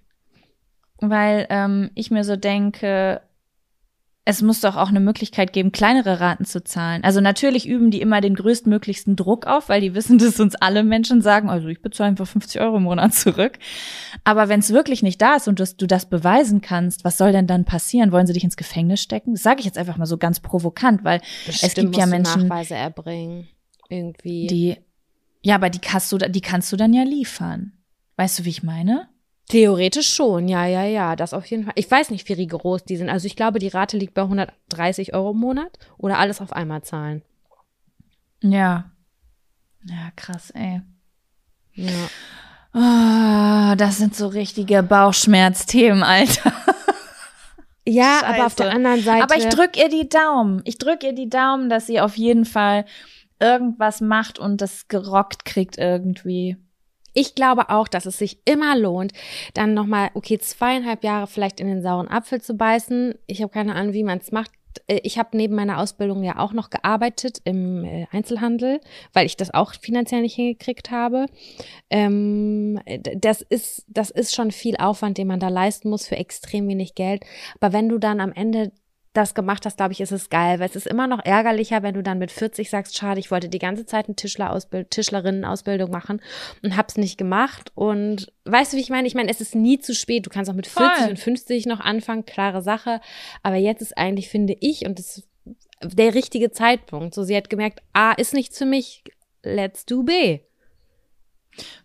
weil ähm, ich mir so denke, es muss doch auch eine Möglichkeit geben, kleinere Raten zu zahlen. Also natürlich üben die immer den größtmöglichsten Druck auf, weil die wissen, dass uns alle Menschen sagen, also ich bezahle einfach 50 Euro im Monat zurück. Aber wenn es wirklich nicht da ist und du das beweisen kannst, was soll denn dann passieren? Wollen sie dich ins Gefängnis stecken? Das sage ich jetzt einfach mal so ganz provokant, weil Bestimmt es gibt ja Menschen,
Nachweise erbringen, irgendwie.
Die, ja, aber die kannst du, die kannst du dann ja liefern. Weißt du, wie ich meine?
Theoretisch schon, ja, ja, ja, das auf jeden Fall. Ich weiß nicht, wie rigoros die sind. Also ich glaube, die Rate liegt bei 130 Euro im Monat oder alles auf einmal zahlen.
Ja. Ja, krass, ey.
Ja.
Oh, das sind so richtige Bauchschmerzthemen, Alter.
Ja, Scheiße. aber auf der anderen Seite.
Aber ich drück ihr die Daumen. Ich drück ihr die Daumen, dass sie auf jeden Fall irgendwas macht und das gerockt kriegt irgendwie.
Ich glaube auch, dass es sich immer lohnt, dann nochmal, okay, zweieinhalb Jahre vielleicht in den sauren Apfel zu beißen. Ich habe keine Ahnung, wie man es macht. Äh, ich habe neben meiner Ausbildung ja auch noch gearbeitet im äh, Einzelhandel, weil ich das auch finanziell nicht hingekriegt habe. Ähm, das ist, das ist schon viel Aufwand, den man da leisten muss für extrem wenig Geld. Aber wenn du dann am Ende das gemacht hast, glaube ich, ist es geil, weil es ist immer noch ärgerlicher, wenn du dann mit 40 sagst, schade, ich wollte die ganze Zeit eine Tischlerausbild Tischlerinnenausbildung machen und hab's nicht gemacht und weißt du, wie ich meine? Ich meine, es ist nie zu spät. Du kannst auch mit 40 Voll. und 50 noch anfangen, klare Sache, aber jetzt ist eigentlich finde ich und das ist der richtige Zeitpunkt. So sie hat gemerkt, A ist nichts für mich, let's do B.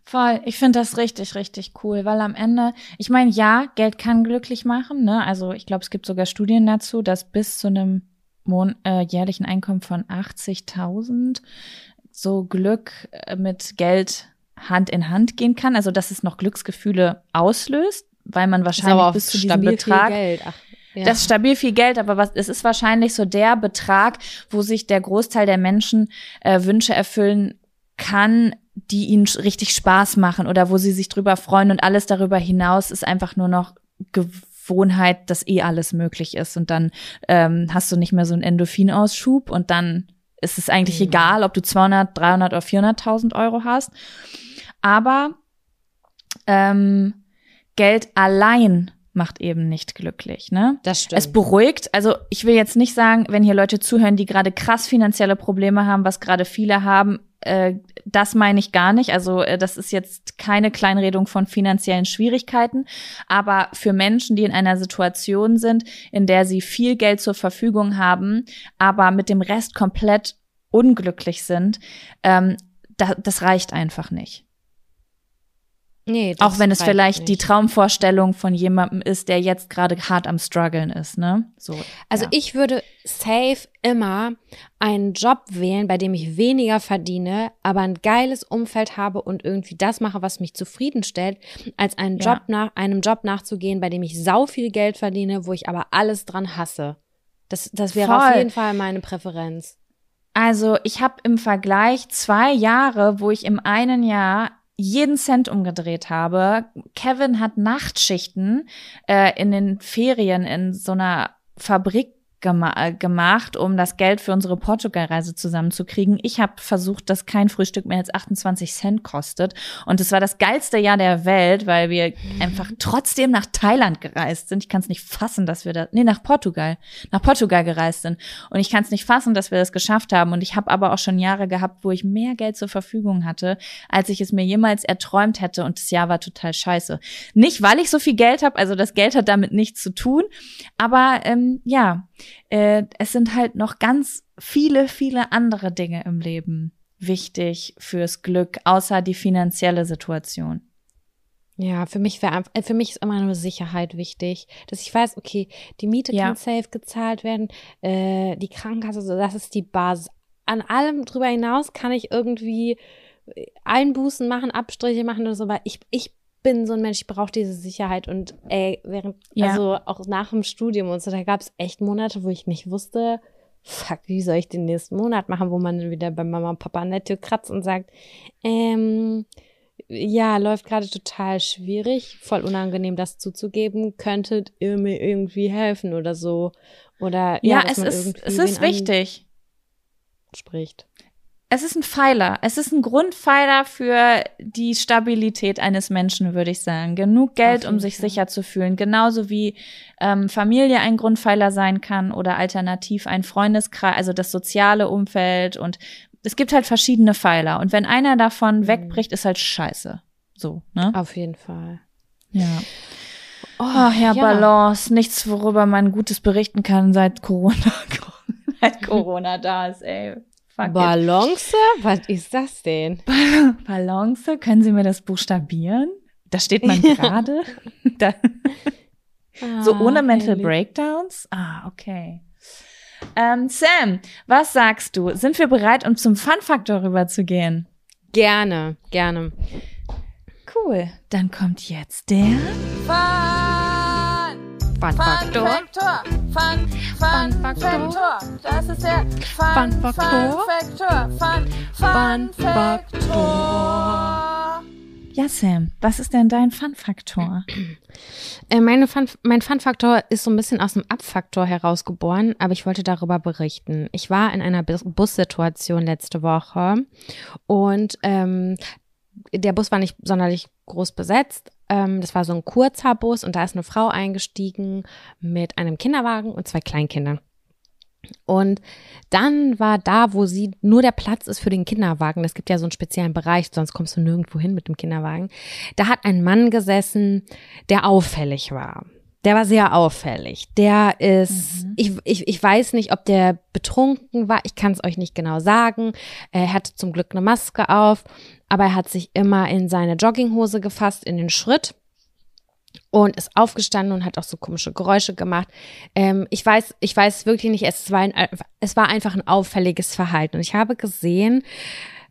Voll, ich finde das richtig, richtig cool, weil am Ende, ich meine, ja, Geld kann glücklich machen, ne? Also ich glaube, es gibt sogar Studien dazu, dass bis zu einem Mon äh, jährlichen Einkommen von 80.000 so Glück äh, mit Geld Hand in Hand gehen kann, also dass es noch Glücksgefühle auslöst, weil man wahrscheinlich bis zu diesem Betrag Ach, ja. Das ist stabil viel Geld, aber was, es ist wahrscheinlich so der Betrag, wo sich der Großteil der Menschen äh, Wünsche erfüllen kann, die ihnen richtig Spaß machen oder wo sie sich drüber freuen und alles darüber hinaus ist einfach nur noch Gewohnheit, dass eh alles möglich ist und dann ähm, hast du nicht mehr so einen Endorphinausschub und dann ist es eigentlich mhm. egal, ob du 200, 300 oder 400.000 Euro hast. Aber ähm, Geld allein macht eben nicht glücklich, ne?
Das stimmt.
Es beruhigt. Also ich will jetzt nicht sagen, wenn hier Leute zuhören, die gerade krass finanzielle Probleme haben, was gerade viele haben, äh, das meine ich gar nicht. Also äh, das ist jetzt keine Kleinredung von finanziellen Schwierigkeiten, aber für Menschen, die in einer Situation sind, in der sie viel Geld zur Verfügung haben, aber mit dem Rest komplett unglücklich sind, ähm, da, das reicht einfach nicht. Nee, auch wenn es vielleicht nicht. die Traumvorstellung von jemandem ist, der jetzt gerade hart am struggeln ist, ne? So.
Also ja. ich würde safe immer einen Job wählen, bei dem ich weniger verdiene, aber ein geiles Umfeld habe und irgendwie das mache, was mich zufriedenstellt, als einen Job ja. nach einem Job nachzugehen, bei dem ich sau viel Geld verdiene, wo ich aber alles dran hasse. Das das wäre Voll. auf jeden Fall meine Präferenz.
Also ich habe im Vergleich zwei Jahre, wo ich im einen Jahr jeden Cent umgedreht habe. Kevin hat Nachtschichten äh, in den Ferien in so einer Fabrik äh, gemacht, um das Geld für unsere Portugalreise zusammenzukriegen. Ich habe versucht, dass kein Frühstück mehr als 28 Cent kostet. Und es war das geilste Jahr der Welt, weil wir einfach trotzdem nach Thailand gereist sind. Ich kann es nicht fassen, dass wir da, nee, nach Portugal, nach Portugal gereist sind. Und ich kann es nicht fassen, dass wir das geschafft haben. Und ich habe aber auch schon Jahre gehabt, wo ich mehr Geld zur Verfügung hatte, als ich es mir jemals erträumt hätte. Und das Jahr war total scheiße. Nicht, weil ich so viel Geld habe, also das Geld hat damit nichts zu tun. Aber ähm, ja, äh, es sind halt noch ganz viele, viele andere Dinge im Leben wichtig fürs Glück, außer die finanzielle Situation.
Ja, für mich wäre äh, für mich ist immer nur Sicherheit wichtig, dass ich weiß, okay, die Miete ja. kann safe gezahlt werden, äh, die Krankenkasse, so das ist die Basis. An allem drüber hinaus kann ich irgendwie äh, Einbußen machen, Abstriche machen oder so, weil ich ich bin so ein Mensch, ich brauche diese Sicherheit und ey, während, ja. also auch nach dem Studium und so, da gab es echt Monate, wo ich nicht wusste, fuck, wie soll ich den nächsten Monat machen, wo man dann wieder bei Mama und Papa an der Tür kratzt und sagt, ähm, ja, läuft gerade total schwierig, voll unangenehm, das zuzugeben, könntet ihr mir irgendwie helfen oder so. Oder
ja, ja es ist, es ist wichtig.
Spricht.
Es ist ein Pfeiler. Es ist ein Grundpfeiler für die Stabilität eines Menschen, würde ich sagen. Genug Geld, um sich sicher zu fühlen. Genauso wie ähm, Familie ein Grundpfeiler sein kann oder alternativ ein Freundeskreis, also das soziale Umfeld. Und es gibt halt verschiedene Pfeiler. Und wenn einer davon mhm. wegbricht, ist halt scheiße. So, ne?
Auf jeden Fall.
Ja. Oh, Ach ja, ja, Balance. Nichts, worüber man Gutes berichten kann, seit Corona, seit Corona da ist, ey.
Fuck Balance? It. Was ist das denn?
Balance? Können Sie mir das buchstabieren? Da steht man gerade. ah, so ohne Mental ehrlich. Breakdowns? Ah, okay. Ähm, Sam, was sagst du? Sind wir bereit, um zum Fun-Faktor rüberzugehen?
Gerne, gerne.
Cool. Dann kommt jetzt der
Fun, Fun Faktor. Fun, Fun, Fun Faktor. Das ist der Fun, Fun Faktor. Fun, Fun, Fun Faktor.
Ja, Sam, was ist denn dein Fun-Faktor?
Äh, meine Fun, mein Fun-Faktor ist so ein bisschen aus dem Abfaktor herausgeboren, aber ich wollte darüber berichten. Ich war in einer Bussituation letzte Woche und ähm, der Bus war nicht sonderlich groß besetzt. Ähm, das war so ein kurzer Bus und da ist eine Frau eingestiegen mit einem Kinderwagen und zwei Kleinkindern. Und dann war da, wo sie nur der Platz ist für den Kinderwagen. Es gibt ja so einen speziellen Bereich, sonst kommst du nirgendwo hin mit dem Kinderwagen. Da hat ein Mann gesessen, der auffällig war. Der war sehr auffällig. Der ist, mhm. ich, ich, ich weiß nicht, ob der betrunken war. Ich kann es euch nicht genau sagen. Er hatte zum Glück eine Maske auf, aber er hat sich immer in seine Jogginghose gefasst, in den Schritt und ist aufgestanden und hat auch so komische Geräusche gemacht. Ähm, ich weiß, ich weiß wirklich nicht, es war, ein, es war einfach ein auffälliges Verhalten. Und ich habe gesehen,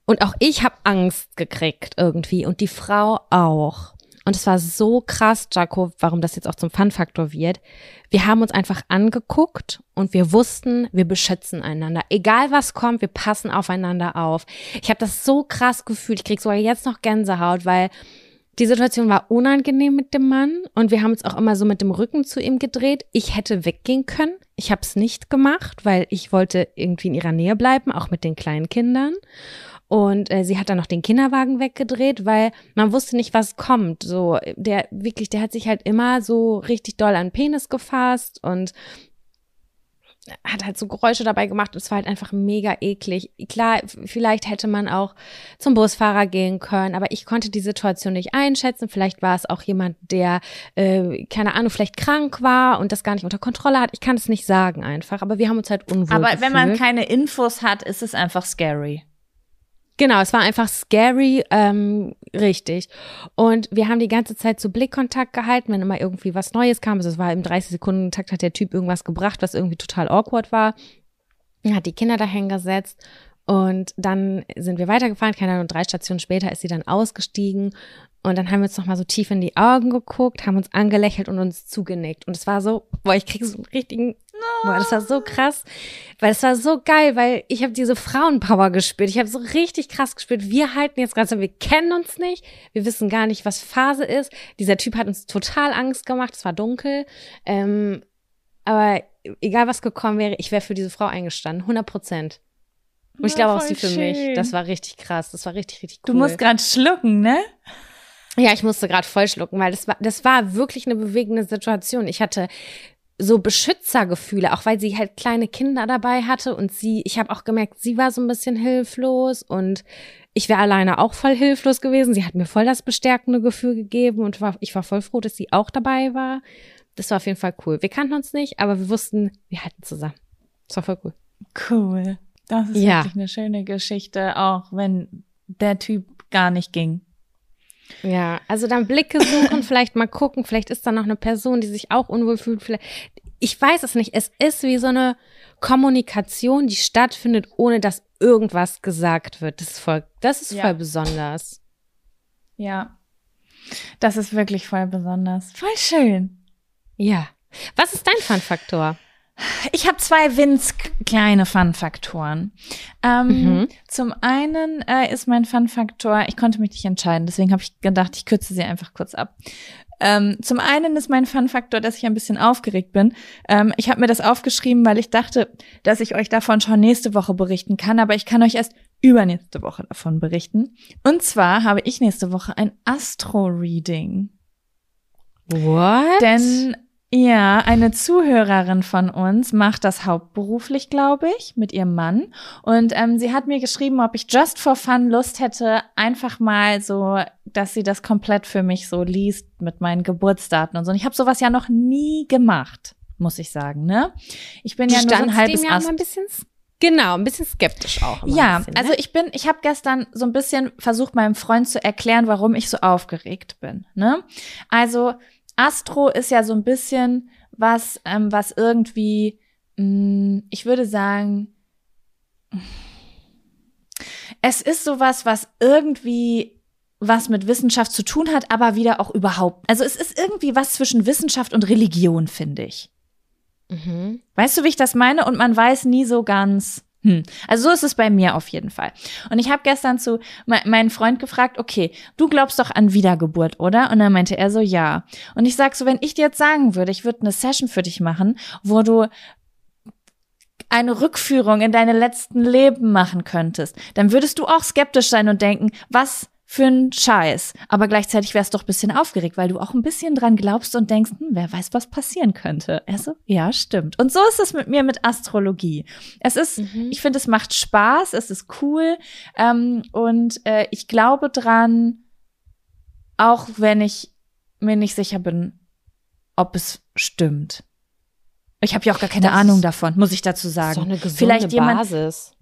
und auch ich habe Angst gekriegt irgendwie und die Frau auch. Und es war so krass, Jaco, warum das jetzt auch zum Fun-Faktor wird. Wir haben uns einfach angeguckt und wir wussten, wir beschützen einander. Egal was kommt, wir passen aufeinander auf. Ich habe das so krass gefühlt. Ich krieg sogar jetzt noch Gänsehaut, weil die Situation war unangenehm mit dem Mann und wir haben uns auch immer so mit dem Rücken zu ihm gedreht. Ich hätte weggehen können. Ich habe es nicht gemacht, weil ich wollte irgendwie in ihrer Nähe bleiben, auch mit den kleinen Kindern. Und äh, sie hat dann noch den Kinderwagen weggedreht, weil man wusste nicht, was kommt. So, der wirklich, der hat sich halt immer so richtig doll an Penis gefasst und hat halt so Geräusche dabei gemacht. Es war halt einfach mega eklig. Klar, vielleicht hätte man auch zum Busfahrer gehen können, aber ich konnte die Situation nicht einschätzen. Vielleicht war es auch jemand, der, äh, keine Ahnung, vielleicht krank war und das gar nicht unter Kontrolle hat. Ich kann es nicht sagen einfach, aber wir haben uns halt unwohl
Aber
gefühlt.
wenn man keine Infos hat, ist es einfach scary.
Genau, es war einfach scary, ähm, richtig. Und wir haben die ganze Zeit so Blickkontakt gehalten, wenn immer irgendwie was Neues kam. Also es war im 30 Sekunden Takt hat der Typ irgendwas gebracht, was irgendwie total awkward war. Er hat die Kinder dahin gesetzt und dann sind wir weitergefahren. Keine Ahnung, drei Stationen später ist sie dann ausgestiegen und dann haben wir uns noch mal so tief in die Augen geguckt, haben uns angelächelt und uns zugenickt. Und es war so, boah, ich krieg so einen richtigen, boah, das war so krass, weil es war so geil, weil ich habe diese Frauenpower gespürt. Ich habe so richtig krass gespürt. Wir halten jetzt gerade so, wir kennen uns nicht, wir wissen gar nicht, was Phase ist. Dieser Typ hat uns total Angst gemacht. Es war dunkel, ähm, aber egal was gekommen wäre, ich wäre für diese Frau eingestanden, 100 Prozent. Und ich glaube auch sie für schön. mich. Das war richtig krass. Das war richtig, richtig cool.
Du musst gerade schlucken, ne?
Ja, ich musste gerade voll schlucken, weil das war, das war wirklich eine bewegende Situation. Ich hatte so Beschützergefühle, auch weil sie halt kleine Kinder dabei hatte und sie, ich habe auch gemerkt, sie war so ein bisschen hilflos und ich wäre alleine auch voll hilflos gewesen. Sie hat mir voll das bestärkende Gefühl gegeben und war, ich war voll froh, dass sie auch dabei war. Das war auf jeden Fall cool. Wir kannten uns nicht, aber wir wussten, wir halten zusammen. Das war voll cool.
Cool. Das ist ja. wirklich eine schöne Geschichte, auch wenn der Typ gar nicht ging.
Ja, also dann Blicke suchen, vielleicht mal gucken, vielleicht ist da noch eine Person, die sich auch unwohl fühlt. Vielleicht, ich weiß es nicht. Es ist wie so eine Kommunikation, die stattfindet, ohne dass irgendwas gesagt wird. Das ist voll, das ist ja. voll besonders.
Ja, das ist wirklich voll besonders. Voll schön.
Ja. Was ist dein Fun-Faktor?
Ich habe zwei winz kleine Fun-Faktoren. Ähm, mhm. Zum einen äh, ist mein Fun-Faktor, ich konnte mich nicht entscheiden, deswegen habe ich gedacht, ich kürze sie einfach kurz ab. Ähm, zum einen ist mein Fun-Faktor, dass ich ein bisschen aufgeregt bin. Ähm, ich habe mir das aufgeschrieben, weil ich dachte, dass ich euch davon schon nächste Woche berichten kann, aber ich kann euch erst übernächste Woche davon berichten. Und zwar habe ich nächste Woche ein Astro-Reading.
What?
Denn ja, eine Zuhörerin von uns macht das hauptberuflich, glaube ich, mit ihrem Mann. Und ähm, sie hat mir geschrieben, ob ich just for fun Lust hätte, einfach mal so, dass sie das komplett für mich so liest mit meinen Geburtsdaten und so. Und ich habe sowas ja noch nie gemacht, muss ich sagen, ne? Ich bin
du
ja nur so ein halbes
ja
Ast
mal ein bisschen Genau, ein bisschen skeptisch auch.
ja,
bisschen,
also
ne?
ich bin, ich habe gestern so ein bisschen versucht, meinem Freund zu erklären, warum ich so aufgeregt bin. Ne? Also Astro ist ja so ein bisschen was, ähm, was irgendwie, mh, ich würde sagen, es ist sowas, was irgendwie was mit Wissenschaft zu tun hat, aber wieder auch überhaupt. Also es ist irgendwie was zwischen Wissenschaft und Religion, finde ich.
Mhm.
Weißt du, wie ich das meine? Und man weiß nie so ganz. Hm. Also so ist es bei mir auf jeden Fall. Und ich habe gestern zu me meinen Freund gefragt, okay, du glaubst doch an Wiedergeburt, oder? Und dann meinte er so, ja. Und ich sag so, wenn ich dir jetzt sagen würde, ich würde eine Session für dich machen, wo du eine Rückführung in deine letzten Leben machen könntest, dann würdest du auch skeptisch sein und denken, was für ein Scheiß. Aber gleichzeitig wärst du doch ein bisschen aufgeregt, weil du auch ein bisschen dran glaubst und denkst, hm, wer weiß, was passieren könnte. Er so, ja, stimmt. Und so ist es mit mir mit Astrologie. Es ist,
Mhm.
ich finde, es macht Spaß, es ist cool ähm, und äh, ich glaube dran, auch wenn ich mir nicht sicher bin, ob es stimmt. Ich habe ja auch gar keine
Das
Ahnung davon, muss ich dazu sagen.
doch eine gesunde
Vielleicht jemand,
Basis.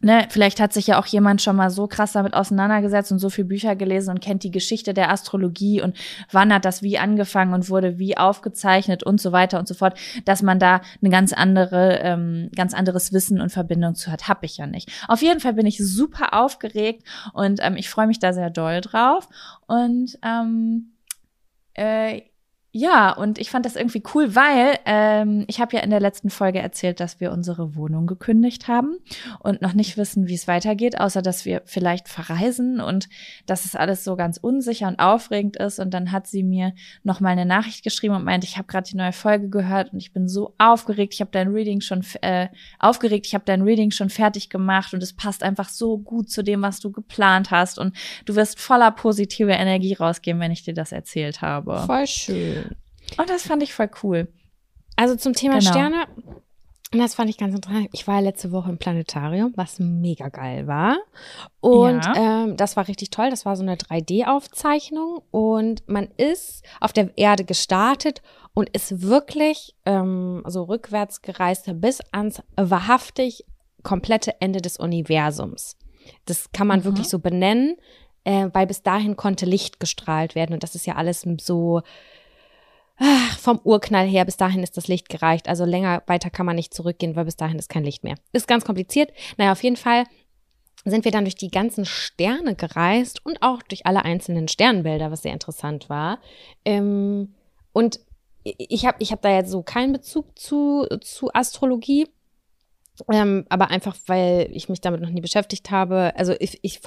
Ne, vielleicht hat sich ja auch jemand schon mal so krass damit auseinandergesetzt und so viele Bücher gelesen und kennt die Geschichte der Astrologie und wann hat das wie angefangen und wurde wie aufgezeichnet und so weiter und so fort, dass man da eine ganz andere, ähm, ganz anderes Wissen und Verbindung zu hat, hab ich ja nicht. Auf jeden Fall bin ich super aufgeregt und ähm, ich freue mich da sehr doll drauf und ähm, äh, ja, und ich fand das irgendwie cool, weil ähm, ich habe ja in der letzten Folge erzählt, dass wir unsere Wohnung gekündigt haben und noch nicht wissen, wie es weitergeht, außer dass wir vielleicht verreisen und dass es alles so ganz unsicher und aufregend ist. Und dann hat sie mir noch mal eine Nachricht geschrieben und meinte, ich habe gerade die neue Folge gehört und ich bin so aufgeregt. Ich habe dein Reading schon äh, aufgeregt. Ich habe dein Reading schon fertig gemacht und es passt einfach so gut zu dem, was du geplant hast und du wirst voller positive Energie rausgehen, wenn ich dir das erzählt habe.
Voll schön.
Und das fand ich voll cool.
Also zum Thema
Genau.
Sterne. Und das fand ich ganz interessant. Ich war ja letzte Woche im Planetarium, was mega geil war. Und ähm, das war richtig toll. Das war so eine 3D-Aufzeichnung. Und man ist auf der Erde gestartet und ist wirklich ähm, so rückwärts gereist bis ans wahrhaftig komplette Ende des Universums. Das kann man
Mhm.
wirklich so benennen, äh, weil bis dahin konnte Licht gestrahlt werden. Und das ist ja alles so vom Urknall her, bis dahin ist das Licht gereicht. Also länger weiter kann man nicht zurückgehen, weil bis dahin ist kein Licht mehr. Ist ganz kompliziert. Naja, auf jeden Fall sind wir dann durch die ganzen Sterne gereist und auch durch alle einzelnen Sternbilder, was sehr interessant war. Ähm, und ich habe ich hab da jetzt so keinen Bezug zu, zu Astrologie. Ähm, aber einfach, weil ich mich damit noch nie beschäftigt habe. Also ich, ich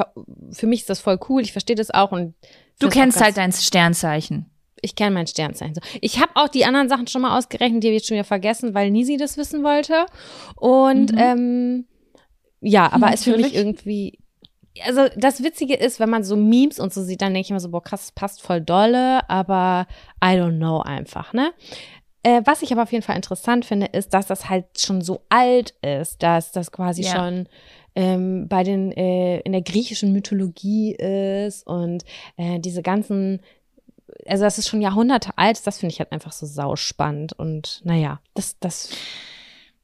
für mich ist das voll cool, ich verstehe das auch und
Du kennst halt dein Sternzeichen.
Ich kenne mein Sternzeichen. So. Ich habe auch die anderen Sachen schon mal ausgerechnet, die habe ich jetzt schon wieder vergessen, weil Nisi das wissen wollte. Und
Mhm.
ähm, ja, aber ist für mich irgendwie. Also das Witzige ist, wenn man so Memes und so sieht, dann denke ich immer so, boah, krass, das passt voll dolle, aber I don't know einfach, ne? Äh, was ich aber auf jeden Fall interessant finde, ist, dass das halt schon so alt ist, dass das quasi
Ja.
schon ähm, bei den äh, in der griechischen Mythologie ist und äh, diese ganzen also das ist schon Jahrhunderte alt, das finde ich halt einfach so sauspannend. Und naja, das, das,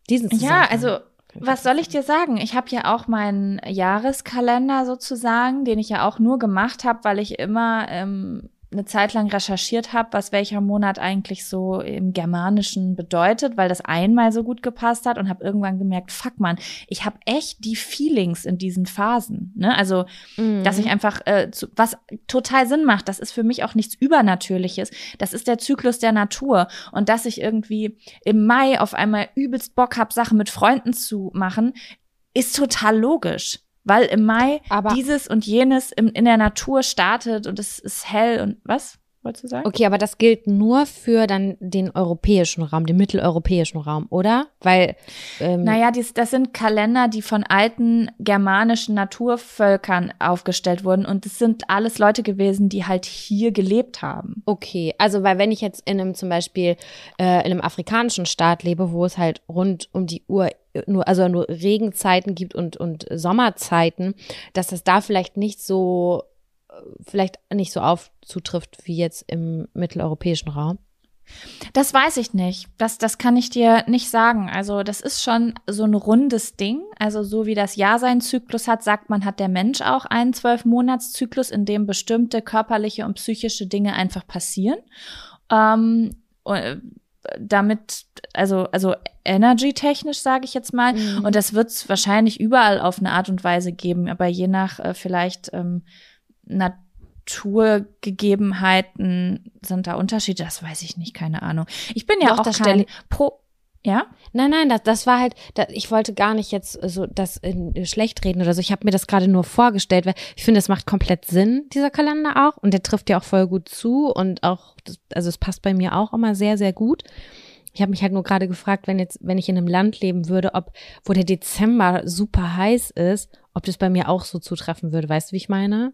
diesen
Ja, also was soll ich dir sagen? Ich habe ja auch meinen Jahreskalender sozusagen, den ich ja auch nur gemacht habe, weil ich immer ähm, eine Zeit lang recherchiert habe, was welcher Monat eigentlich so im Germanischen bedeutet, weil das einmal so gut gepasst hat und habe irgendwann gemerkt, fuck man, ich habe echt die Feelings in diesen Phasen. Ne? Also
Mhm.
dass ich einfach, äh, zu, was total Sinn macht, das ist für mich auch nichts Übernatürliches. Das ist der Zyklus der Natur. Und dass ich irgendwie im Mai auf einmal übelst Bock habe, Sachen mit Freunden zu machen, ist total logisch. Weil im Mai
Aber-
dieses und jenes im, in der Natur startet und es ist hell und was? wolltest du sagen?
Okay, aber das gilt nur für dann den europäischen Raum, den mitteleuropäischen Raum, oder? Weil
ähm, naja, dies, das sind Kalender, die von alten germanischen Naturvölkern aufgestellt wurden und es sind alles Leute gewesen, die halt hier gelebt haben.
Okay, also weil wenn ich jetzt in einem zum Beispiel äh, in einem afrikanischen Staat lebe, wo es halt rund um die Uhr nur, also nur Regenzeiten gibt und, und Sommerzeiten, dass das da vielleicht nicht so vielleicht nicht so aufzutrifft wie jetzt im mitteleuropäischen Raum?
Das weiß ich nicht. Das, das kann ich dir nicht sagen. Also, das ist schon so ein rundes Ding. Also, so wie das Jahr seinen Zyklus hat, sagt man, hat der Mensch auch einen Zwölf-Monats-Zyklus, in dem bestimmte körperliche und psychische Dinge einfach passieren. Ähm, damit, also, also energy-technisch, sage ich jetzt mal. Mhm. Und das wird es wahrscheinlich überall auf eine Art und Weise geben, aber je nach äh, vielleicht ähm, Naturgegebenheiten sind da Unterschiede? Das weiß ich nicht, keine Ahnung. Ich bin ja Doch, auch kein Pro. Ja?
Nein, nein, das, das war halt, das, ich wollte gar nicht jetzt so das in, schlecht reden oder so. Ich habe mir das gerade nur vorgestellt, weil ich finde, es macht komplett Sinn, dieser Kalender auch. Und der trifft ja auch voll gut zu und auch, also es passt bei mir auch immer sehr, sehr gut. Ich habe mich halt nur gerade gefragt, wenn jetzt, wenn ich in einem Land leben würde, ob, wo der Dezember super heiß ist, ob das bei mir auch so zutreffen würde. Weißt du, wie ich meine?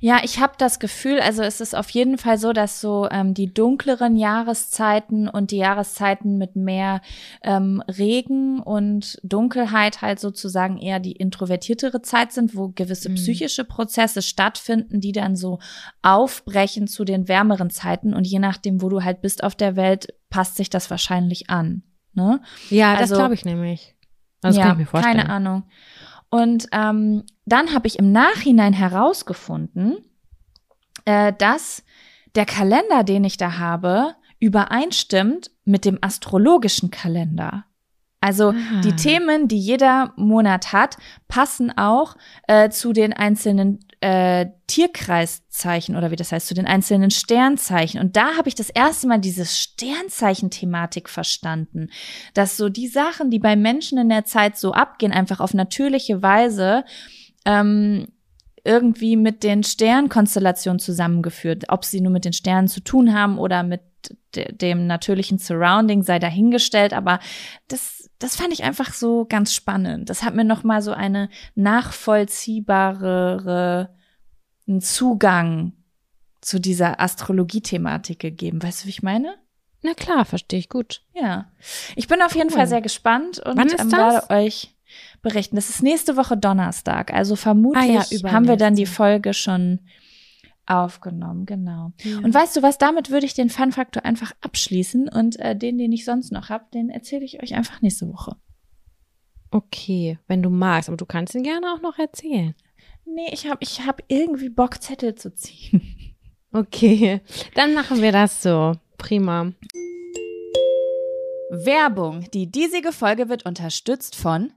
Ja, ich habe das Gefühl, also es ist auf jeden Fall so, dass so ähm, die dunkleren Jahreszeiten und die Jahreszeiten mit mehr ähm, Regen und Dunkelheit halt sozusagen eher die introvertiertere Zeit sind, wo gewisse mhm. psychische Prozesse stattfinden, die dann so aufbrechen zu den wärmeren Zeiten. Und je nachdem, wo du halt bist auf der Welt, passt sich das wahrscheinlich an. Ne?
Ja, also, das glaube ich nämlich.
Das ja, kann ich mir vorstellen. Keine Ahnung. Und ähm, dann habe ich im Nachhinein herausgefunden, äh, dass der Kalender, den ich da habe, übereinstimmt mit dem astrologischen Kalender. Also ah. die Themen, die jeder Monat hat, passen auch äh, zu den einzelnen äh, Tierkreiszeichen oder wie das heißt, zu den einzelnen Sternzeichen. Und da habe ich das erste Mal diese Sternzeichen-Thematik verstanden, dass so die Sachen, die bei Menschen in der Zeit so abgehen, einfach auf natürliche Weise ähm, irgendwie mit den Sternkonstellationen zusammengeführt. Ob sie nur mit den Sternen zu tun haben oder mit dem natürlichen Surrounding sei dahingestellt, aber das, das fand ich einfach so ganz spannend. Das hat mir nochmal so eine nachvollziehbarere Zugang zu dieser Astrologie-Thematik gegeben. Weißt du, wie ich meine?
Na klar, verstehe ich gut.
Ja. Ich bin auf jeden Fall sehr gespannt und
Wann ist ähm, werde
euch berichten. Das ist nächste Woche Donnerstag. Also vermutlich ah ja, haben wir dann die Folge schon aufgenommen, genau. Ja. Und weißt du was, damit würde ich den Fun-Faktor einfach abschließen und äh, den, den ich sonst noch habe, den erzähle ich euch einfach nächste Woche.
Okay, wenn du magst, aber du kannst ihn gerne auch noch erzählen.
Nee, ich habe ich hab irgendwie Bock, Zettel zu ziehen.
Okay, dann machen wir das so. Prima.
Werbung. Die diesige Folge wird unterstützt von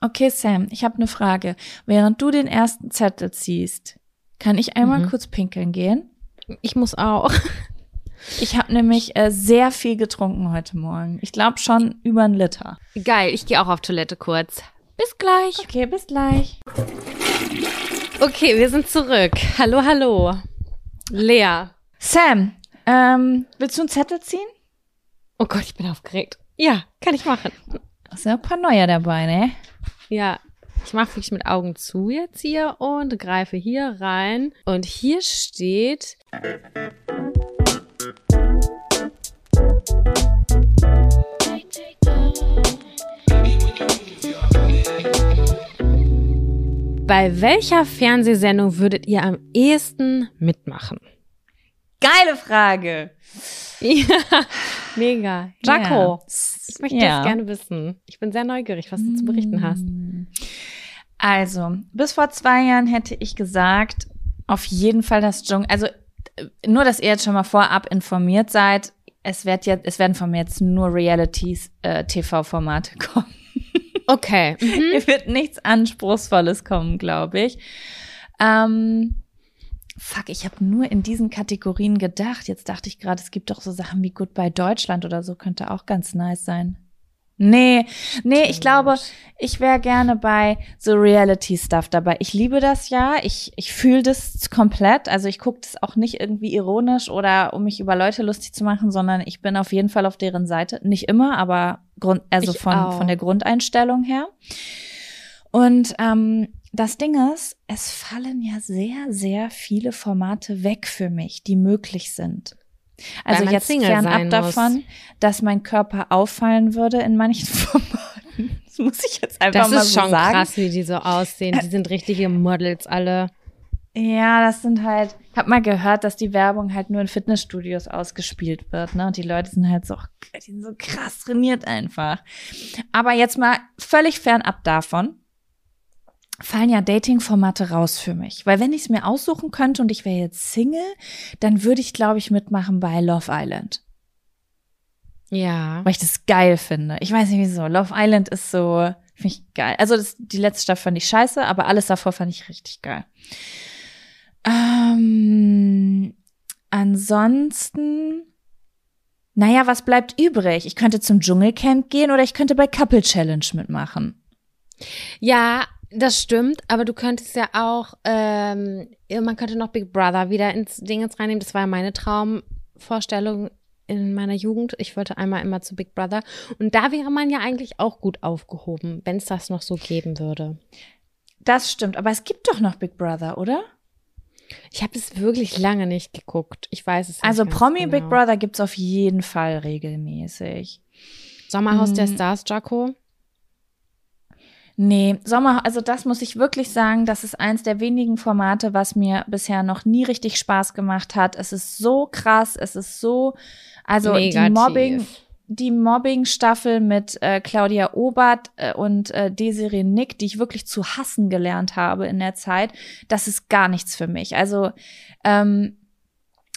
Okay, Sam, ich habe eine Frage. Während du den ersten Zettel ziehst, Kann ich einmal
Mhm.
kurz pinkeln gehen?
Ich muss auch.
Ich habe nämlich äh, sehr viel getrunken heute Morgen. Ich glaube schon über einen Liter.
Geil, ich gehe auch auf Toilette kurz. Bis gleich.
Okay, bis gleich.
Okay, wir sind zurück. Hallo, hallo. Lea.
Sam, ähm, willst du einen Zettel ziehen?
Oh Gott, ich bin aufgeregt. Ja, kann ich machen.
Da sind ja ein paar neue dabei, ne?
Ja, ich mache wirklich mit Augen zu jetzt hier und greife hier rein. Und hier steht. Bei welcher Fernsehsendung würdet ihr am ehesten mitmachen?
Geile Frage.
Ja, mega. Jaco,
Ja.
ich möchte
Ja.
das gerne wissen. Ich bin sehr neugierig, was du zu berichten hast.
Also, bis vor zwei Jahren hätte ich gesagt, auf jeden Fall das Dschungel. Also, äh, nur, dass ihr jetzt schon mal vorab informiert seid. Es, wird jetzt, es werden von mir jetzt nur Realities-TV-Formate kommen.
Okay. Mhm.
Hier wird nichts Anspruchsvolles kommen, glaube ich. Ähm, fuck, ich habe nur in diesen Kategorien gedacht. Jetzt dachte ich gerade, es gibt doch so Sachen wie Goodbye Deutschland oder so, könnte auch ganz nice sein. Nee, nee, ich glaube, ich wäre gerne bei so Reality-Stuff dabei. Ich liebe das ja, ich, ich fühle das komplett. Also ich gucke das auch nicht irgendwie ironisch oder um mich über Leute lustig zu machen, sondern ich bin auf jeden Fall auf deren Seite. Nicht immer, aber Grund, also
Ich
von,
auch.
von der Grundeinstellung her. Und ähm, das Ding ist, es fallen ja sehr, sehr viele Formate weg für mich, die möglich sind. Also jetzt
Single
fernab
sein muss.
davon, dass mein Körper auffallen würde in manchen Formaten. Das muss ich jetzt einfach
Das
mal
ist
so
schon
sagen.
krass, wie die so aussehen. Die sind richtige Models alle.
Ja, das sind halt, ich habe mal gehört, dass die Werbung halt nur in Fitnessstudios ausgespielt wird, ne? Und die Leute sind halt so, die sind so krass trainiert einfach. Aber jetzt mal völlig fernab davon fallen ja Dating-Formate raus für mich. Weil wenn ich es mir aussuchen könnte und ich wäre jetzt Single, dann würde ich, glaube ich, mitmachen bei Love Island.
Ja.
Weil ich das geil finde. Ich weiß nicht wieso. Love Island ist so, finde ich geil. Also das, die letzte Staffel fand ich scheiße, aber alles davor fand ich richtig geil. Ähm, ansonsten, naja, was bleibt übrig? Ich könnte zum Dschungelcamp gehen oder ich könnte bei Couple Challenge mitmachen.
Ja, das stimmt, aber du könntest ja auch, ähm, man könnte noch Big Brother wieder ins Ding jetzt reinnehmen. Das war ja meine Traumvorstellung in meiner Jugend. Ich wollte einmal immer zu Big Brother. Und da wäre man ja eigentlich auch gut aufgehoben, wenn es das noch so geben würde.
Das stimmt, aber es gibt doch noch Big Brother, oder?
Ich habe es wirklich lange nicht geguckt. Ich weiß es nicht.
Also Promi
genau.
Big Brother gibt's auf jeden Fall regelmäßig.
Sommerhaus der
Mm.
Stars, Jaco.
Nee, Sommer, also das muss ich wirklich sagen, das ist eins der wenigen Formate, was mir bisher noch nie richtig Spaß gemacht hat. Es ist so krass, es ist so, also die
Negativ.
Mobbing, die Mobbing-Staffel mit äh, Claudia Obert äh, und äh, Desiree Nick, die ich wirklich zu hassen gelernt habe in der Zeit, das ist gar nichts für mich. Also ähm,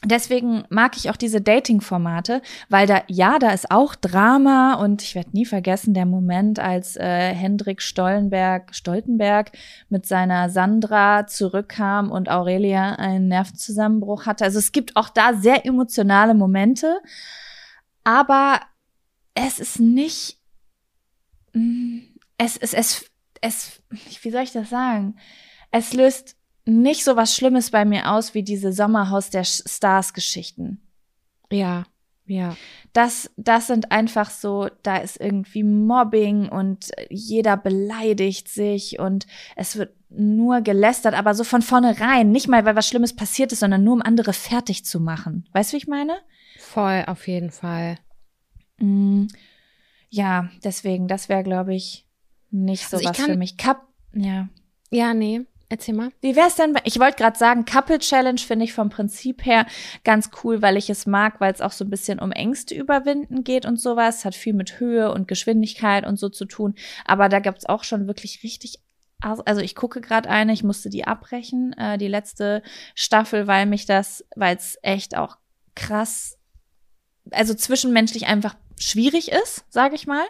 Deswegen mag ich auch diese Dating-Formate, weil da, ja, da ist auch Drama und ich werde nie vergessen, der Moment, als äh, Hendrik Stollenberg, Stoltenberg mit seiner Sandra zurückkam und Aurelia einen Nervenzusammenbruch hatte. Also es gibt auch da sehr emotionale Momente, aber es ist nicht, mm, es, es, es, es, wie soll ich das sagen? Es löst nicht so was Schlimmes bei mir aus wie diese Sommerhaus der Stars Geschichten.
Ja, ja.
Das, das sind einfach so, da ist irgendwie Mobbing und jeder beleidigt sich und es wird nur gelästert, aber so von vornherein, nicht mal weil was Schlimmes passiert ist, sondern nur um andere fertig zu machen. Weißt du, wie ich meine?
Voll, auf jeden Fall.
Mm, ja, deswegen, das wäre, glaube ich, nicht so
Also
was
kann-
für mich. Cup, ja.
Ja, nee. Erzähl mal.
Wie wär's denn? bei- Ich wollte gerade sagen, Couple Challenge finde ich vom Prinzip her ganz cool, weil ich es mag, weil es auch so ein bisschen um Ängste überwinden geht und sowas. Hat viel mit Höhe und Geschwindigkeit und so zu tun. Aber da gibt's auch schon wirklich richtig. Also ich gucke gerade eine, ich musste die abbrechen, äh, die letzte Staffel, weil mich das, weil es echt auch krass, also zwischenmenschlich einfach schwierig ist, sage ich mal.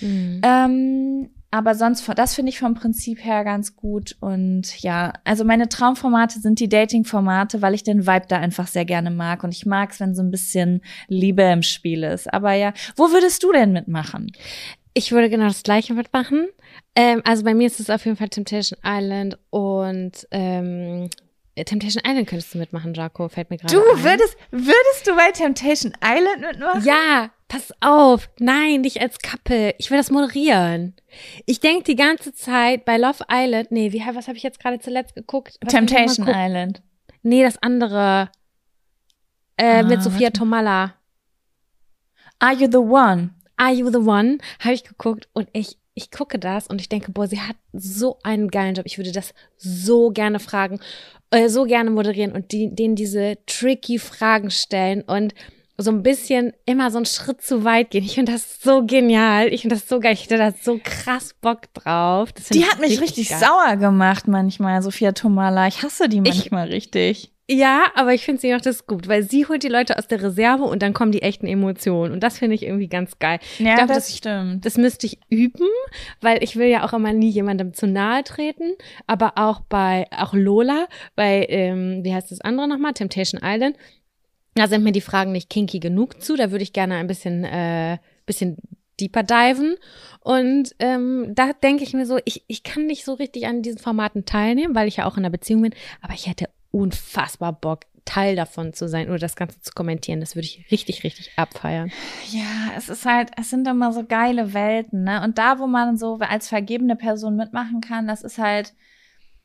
Mhm.
Ähm, aber sonst, das finde ich vom Prinzip her ganz gut. Und ja, also meine Traumformate sind die Dating-Formate, weil ich den Vibe da einfach sehr gerne mag. Und ich mag es, wenn so ein bisschen Liebe im Spiel ist. Aber ja, wo würdest du denn mitmachen?
Ich würde genau das Gleiche mitmachen. Ähm, also bei mir ist es auf jeden Fall Temptation Island und ähm, Temptation Island könntest du mitmachen, Jaco, fällt mir gerade
Du würdest, würdest du bei Temptation Island mitmachen?
Ja, pass auf. Nein, nicht als Couple. Ich will das moderieren. Ich denke die ganze Zeit bei Love Island, nee, wie, was habe ich jetzt gerade zuletzt geguckt? Was
Temptation Island.
Nee, das andere. Äh, ah, mit Sophia. Tomala.
Are You the One?
Are You the One? Habe ich geguckt und ich, ich gucke das und ich denke, boah, sie hat so einen geilen Job. Ich würde das so gerne fragen, äh, so gerne moderieren und die, denen diese tricky Fragen stellen und so ein bisschen immer so einen Schritt zu weit gehen. Ich finde das so genial. Ich finde das so geil. Ich hätte da so krass Bock drauf.
die hat mich richtig, richtig sauer gemacht manchmal, Sophia Tomala. Ich hasse die manchmal ich, richtig.
Ja, aber ich finde sie macht das gut, weil sie holt die Leute aus der Reserve und dann kommen die echten Emotionen. Und das finde ich irgendwie ganz geil.
Ja,
glaub,
das, das stimmt.
Das müsste ich üben, weil ich will ja auch immer nie jemandem zu nahe treten. Aber auch bei, auch Lola, bei, ähm, wie heißt das andere nochmal? Temptation Island. Da sind mir die Fragen nicht kinky genug zu. Da würde ich gerne ein bisschen, äh, bisschen deeper diven. Und ähm, da denke ich mir so, ich, ich kann nicht so richtig an diesen Formaten teilnehmen, weil ich ja auch in einer Beziehung bin, aber ich hätte unfassbar Bock, Teil davon zu sein oder das Ganze zu kommentieren. Das würde ich richtig, richtig abfeiern.
Ja, es ist halt, es sind immer so geile Welten, ne? Und da, wo man so als vergebene Person mitmachen kann, das ist halt,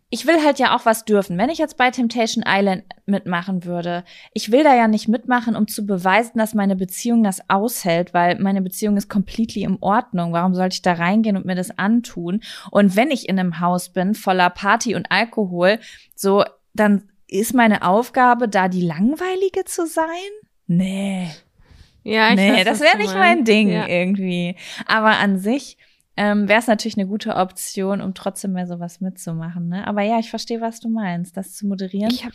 ich will halt ja auch was dürfen. Wenn ich jetzt bei Temptation Island mitmachen würde, ich will da ja nicht mitmachen, um zu beweisen, dass meine Beziehung das aushält, weil meine Beziehung ist completely in Ordnung. Warum sollte ich da reingehen und mir das antun? Und wenn ich in einem Haus bin, voller Party und Alkohol, so, dann ist meine Aufgabe, da die langweilige zu sein? Nee. Ja, ich nee, weiß, das wäre nicht mein Ding ja. irgendwie. Aber an sich ähm, wäre es natürlich eine gute Option, um trotzdem mehr sowas mitzumachen. Ne? Aber ja, ich verstehe, was du meinst. Das zu moderieren
ich hab,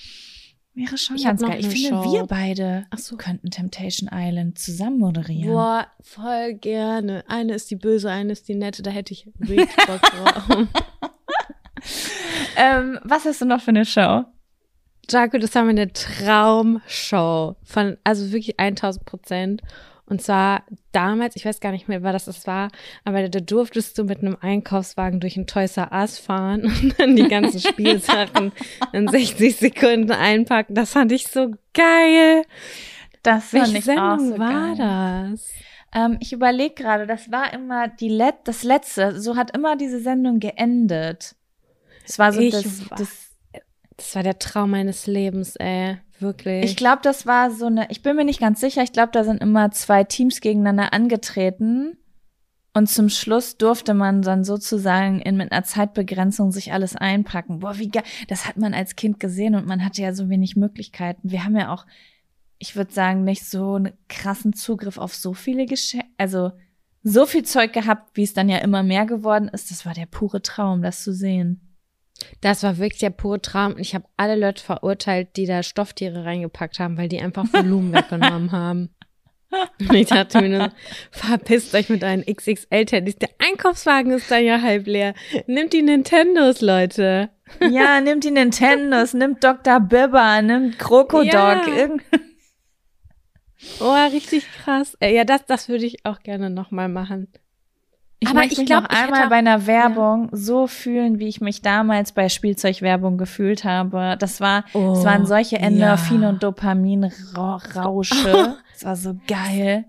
wäre schon ich ganz geil. Ich finde, Show. wir beide so. könnten Temptation Island zusammen moderieren.
Boah, voll gerne. Eine ist die böse, eine ist die nette. Da hätte ich richtig Bock drauf.
ähm, was hast du noch für eine Show?
Jaco, das war meine Traumshow von, also wirklich 1000 Prozent. Und zwar damals, ich weiß gar nicht mehr, was das war, aber da durftest du mit einem Einkaufswagen durch ein Toys R Us fahren und dann die ganzen Spielsachen in 60 Sekunden einpacken. Das fand ich so geil.
Das fand Welche ich
Sendung
auch so
war
geil. das? Ähm, ich überlege gerade, das war immer die Let das letzte. So hat immer diese Sendung geendet. Es war so
ich
das, das
das war der Traum meines Lebens, ey. Wirklich.
Ich glaube, das war so eine, ich bin mir nicht ganz sicher, ich glaube, da sind immer zwei Teams gegeneinander angetreten. Und zum Schluss durfte man dann sozusagen in, mit einer Zeitbegrenzung sich alles einpacken. Boah, wie geil. Das hat man als Kind gesehen und man hatte ja so wenig Möglichkeiten. Wir haben ja auch, ich würde sagen, nicht so einen krassen Zugriff auf so viele Geschenke, also so viel Zeug gehabt, wie es dann ja immer mehr geworden ist. Das war der pure Traum, das zu sehen.
Das war wirklich der pure Traum. Ich habe alle Leute verurteilt, die da Stofftiere reingepackt haben, weil die einfach Volumen weggenommen haben. Und ich dachte mir nur, verpisst euch mit euren XXL-Teddys. Der Einkaufswagen ist da ja halb leer. Nimmt die Nintendos, Leute.
Ja, nimmt die Nintendos, nimmt Dr. Bibber, nimmt Krokodok. Ja.
Oh, richtig krass. Ja, das, das würde ich auch gerne nochmal machen.
Ich aber ich glaube, einmal bei einer Werbung ja. so fühlen, wie ich mich damals bei Spielzeugwerbung gefühlt habe. Das war, oh, es waren solche Endorphin- ja. und Dopaminrausche. Es war so geil.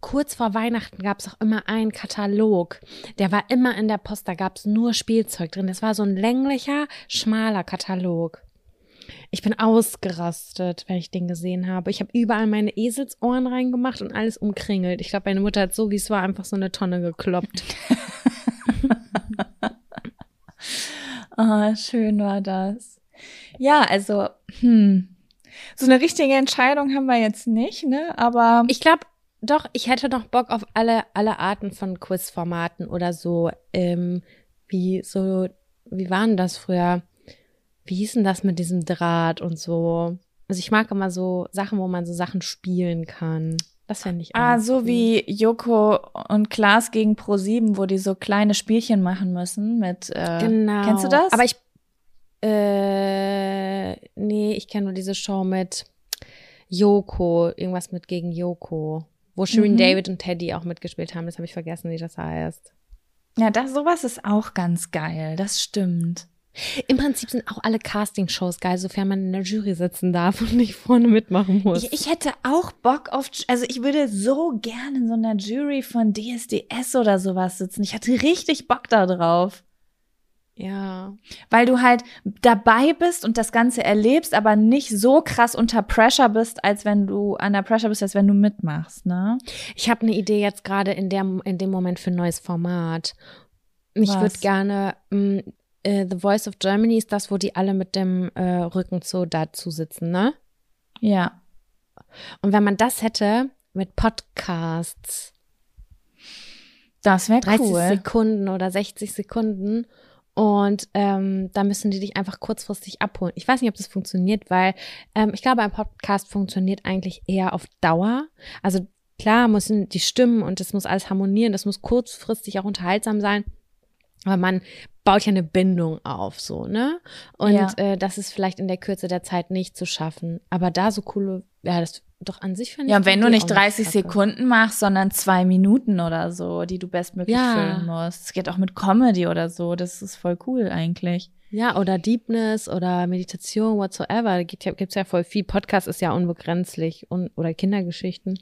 Kurz vor Weihnachten gab es auch immer einen Katalog. Der war immer in der Post, da gab es nur Spielzeug drin. Das war so ein länglicher, schmaler Katalog. Ich bin ausgerastet, wenn ich den gesehen habe. Ich habe überall meine Eselsohren reingemacht und alles umkringelt. Ich glaube, meine Mutter hat so, wie es war, einfach so eine Tonne gekloppt.
oh, schön war das. Ja, also, hm. So eine richtige Entscheidung haben wir jetzt nicht, ne? Aber.
Ich glaube, doch, ich hätte noch Bock auf alle, alle Arten von Quizformaten oder so, ähm, wie so, wie waren das früher? Wie hieß denn das mit diesem Draht und so? Also ich mag immer so Sachen, wo man so Sachen spielen kann. Das fände ich auch.
Ah, so
cool.
wie Joko und Klaas gegen Pro7, wo die so kleine Spielchen machen müssen mit. Äh,
Genau.
Kennst du das?
Aber ich. Äh, nee, ich kenne nur diese Show mit Yoko. Irgendwas mit gegen Yoko. Wo Shirin
Mhm.
David und Teddy auch mitgespielt haben. Das habe ich vergessen, wie das heißt.
Ja, das, sowas ist auch ganz geil. Das stimmt.
Im Prinzip sind auch alle Castingshows geil, sofern man in der Jury sitzen darf und nicht vorne mitmachen muss.
Ich, ich hätte auch Bock auf, also ich würde so gerne in so einer Jury von DSDS oder sowas sitzen. Ich hatte richtig Bock da drauf.
ja.
Weil du halt dabei bist und das Ganze erlebst, aber nicht so krass unter Pressure bist, als wenn du under Pressure bist, als wenn du mitmachst, ne?
Ich habe eine Idee jetzt gerade in, der, in dem Moment für ein neues Format. Ich würde gerne, mh, äh, The Voice of Germany ist das, wo die alle mit dem äh, Rücken so dazu sitzen, ne?
Ja.
Und wenn man das hätte mit Podcasts,
Das wäre
30
cool.
Sekunden oder 60 Sekunden und ähm, da müssen die dich einfach kurzfristig abholen. Ich weiß nicht, ob das funktioniert, weil ähm, ich glaube, ein Podcast funktioniert eigentlich eher auf Dauer. Also klar müssen die Stimmen und das muss alles harmonieren, das muss kurzfristig auch unterhaltsam sein. Aber man baut ja eine Bindung auf, so, ne? Und
Ja.
äh, das ist vielleicht in der Kürze der Zeit nicht zu schaffen. Aber da so coole, ja, das doch an sich finde ich.
Ja, und wenn du nicht
auch
30
kacke.
Sekunden machst, sondern zwei Minuten oder so, die du bestmöglich
Ja.
füllen musst. Es geht auch mit Comedy oder so. Das ist voll cool eigentlich.
Ja, oder Deepness oder Meditation, whatsoever. Da gibt ja, gibt's ja voll viel. Podcast ist ja unbegrenzlich und, oder Kindergeschichten.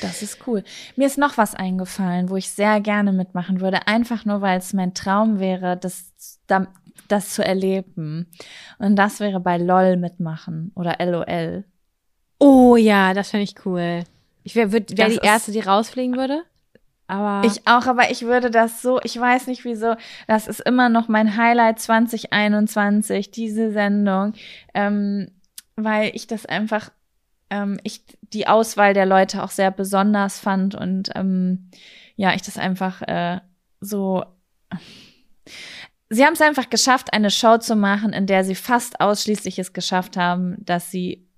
Das ist cool. Mir ist noch was eingefallen, wo ich sehr gerne mitmachen würde, einfach nur, weil es mein Traum wäre, das, da- das zu erleben. Und das wäre bei LOL mitmachen oder LOL.
Oh ja, das fände ich cool. Ich wäre wär die Erste, die rausfliegen würde. Aber
Ich auch, aber ich würde das so, ich weiß nicht wieso, das ist immer noch mein Highlight 2021, diese Sendung, ähm, weil ich das einfach, ähm, ich die Auswahl der Leute auch sehr besonders fand und ähm, ja, ich das einfach äh, so. Sie haben es einfach geschafft, eine Show zu machen, in der sie fast ausschließlich es geschafft haben, dass sie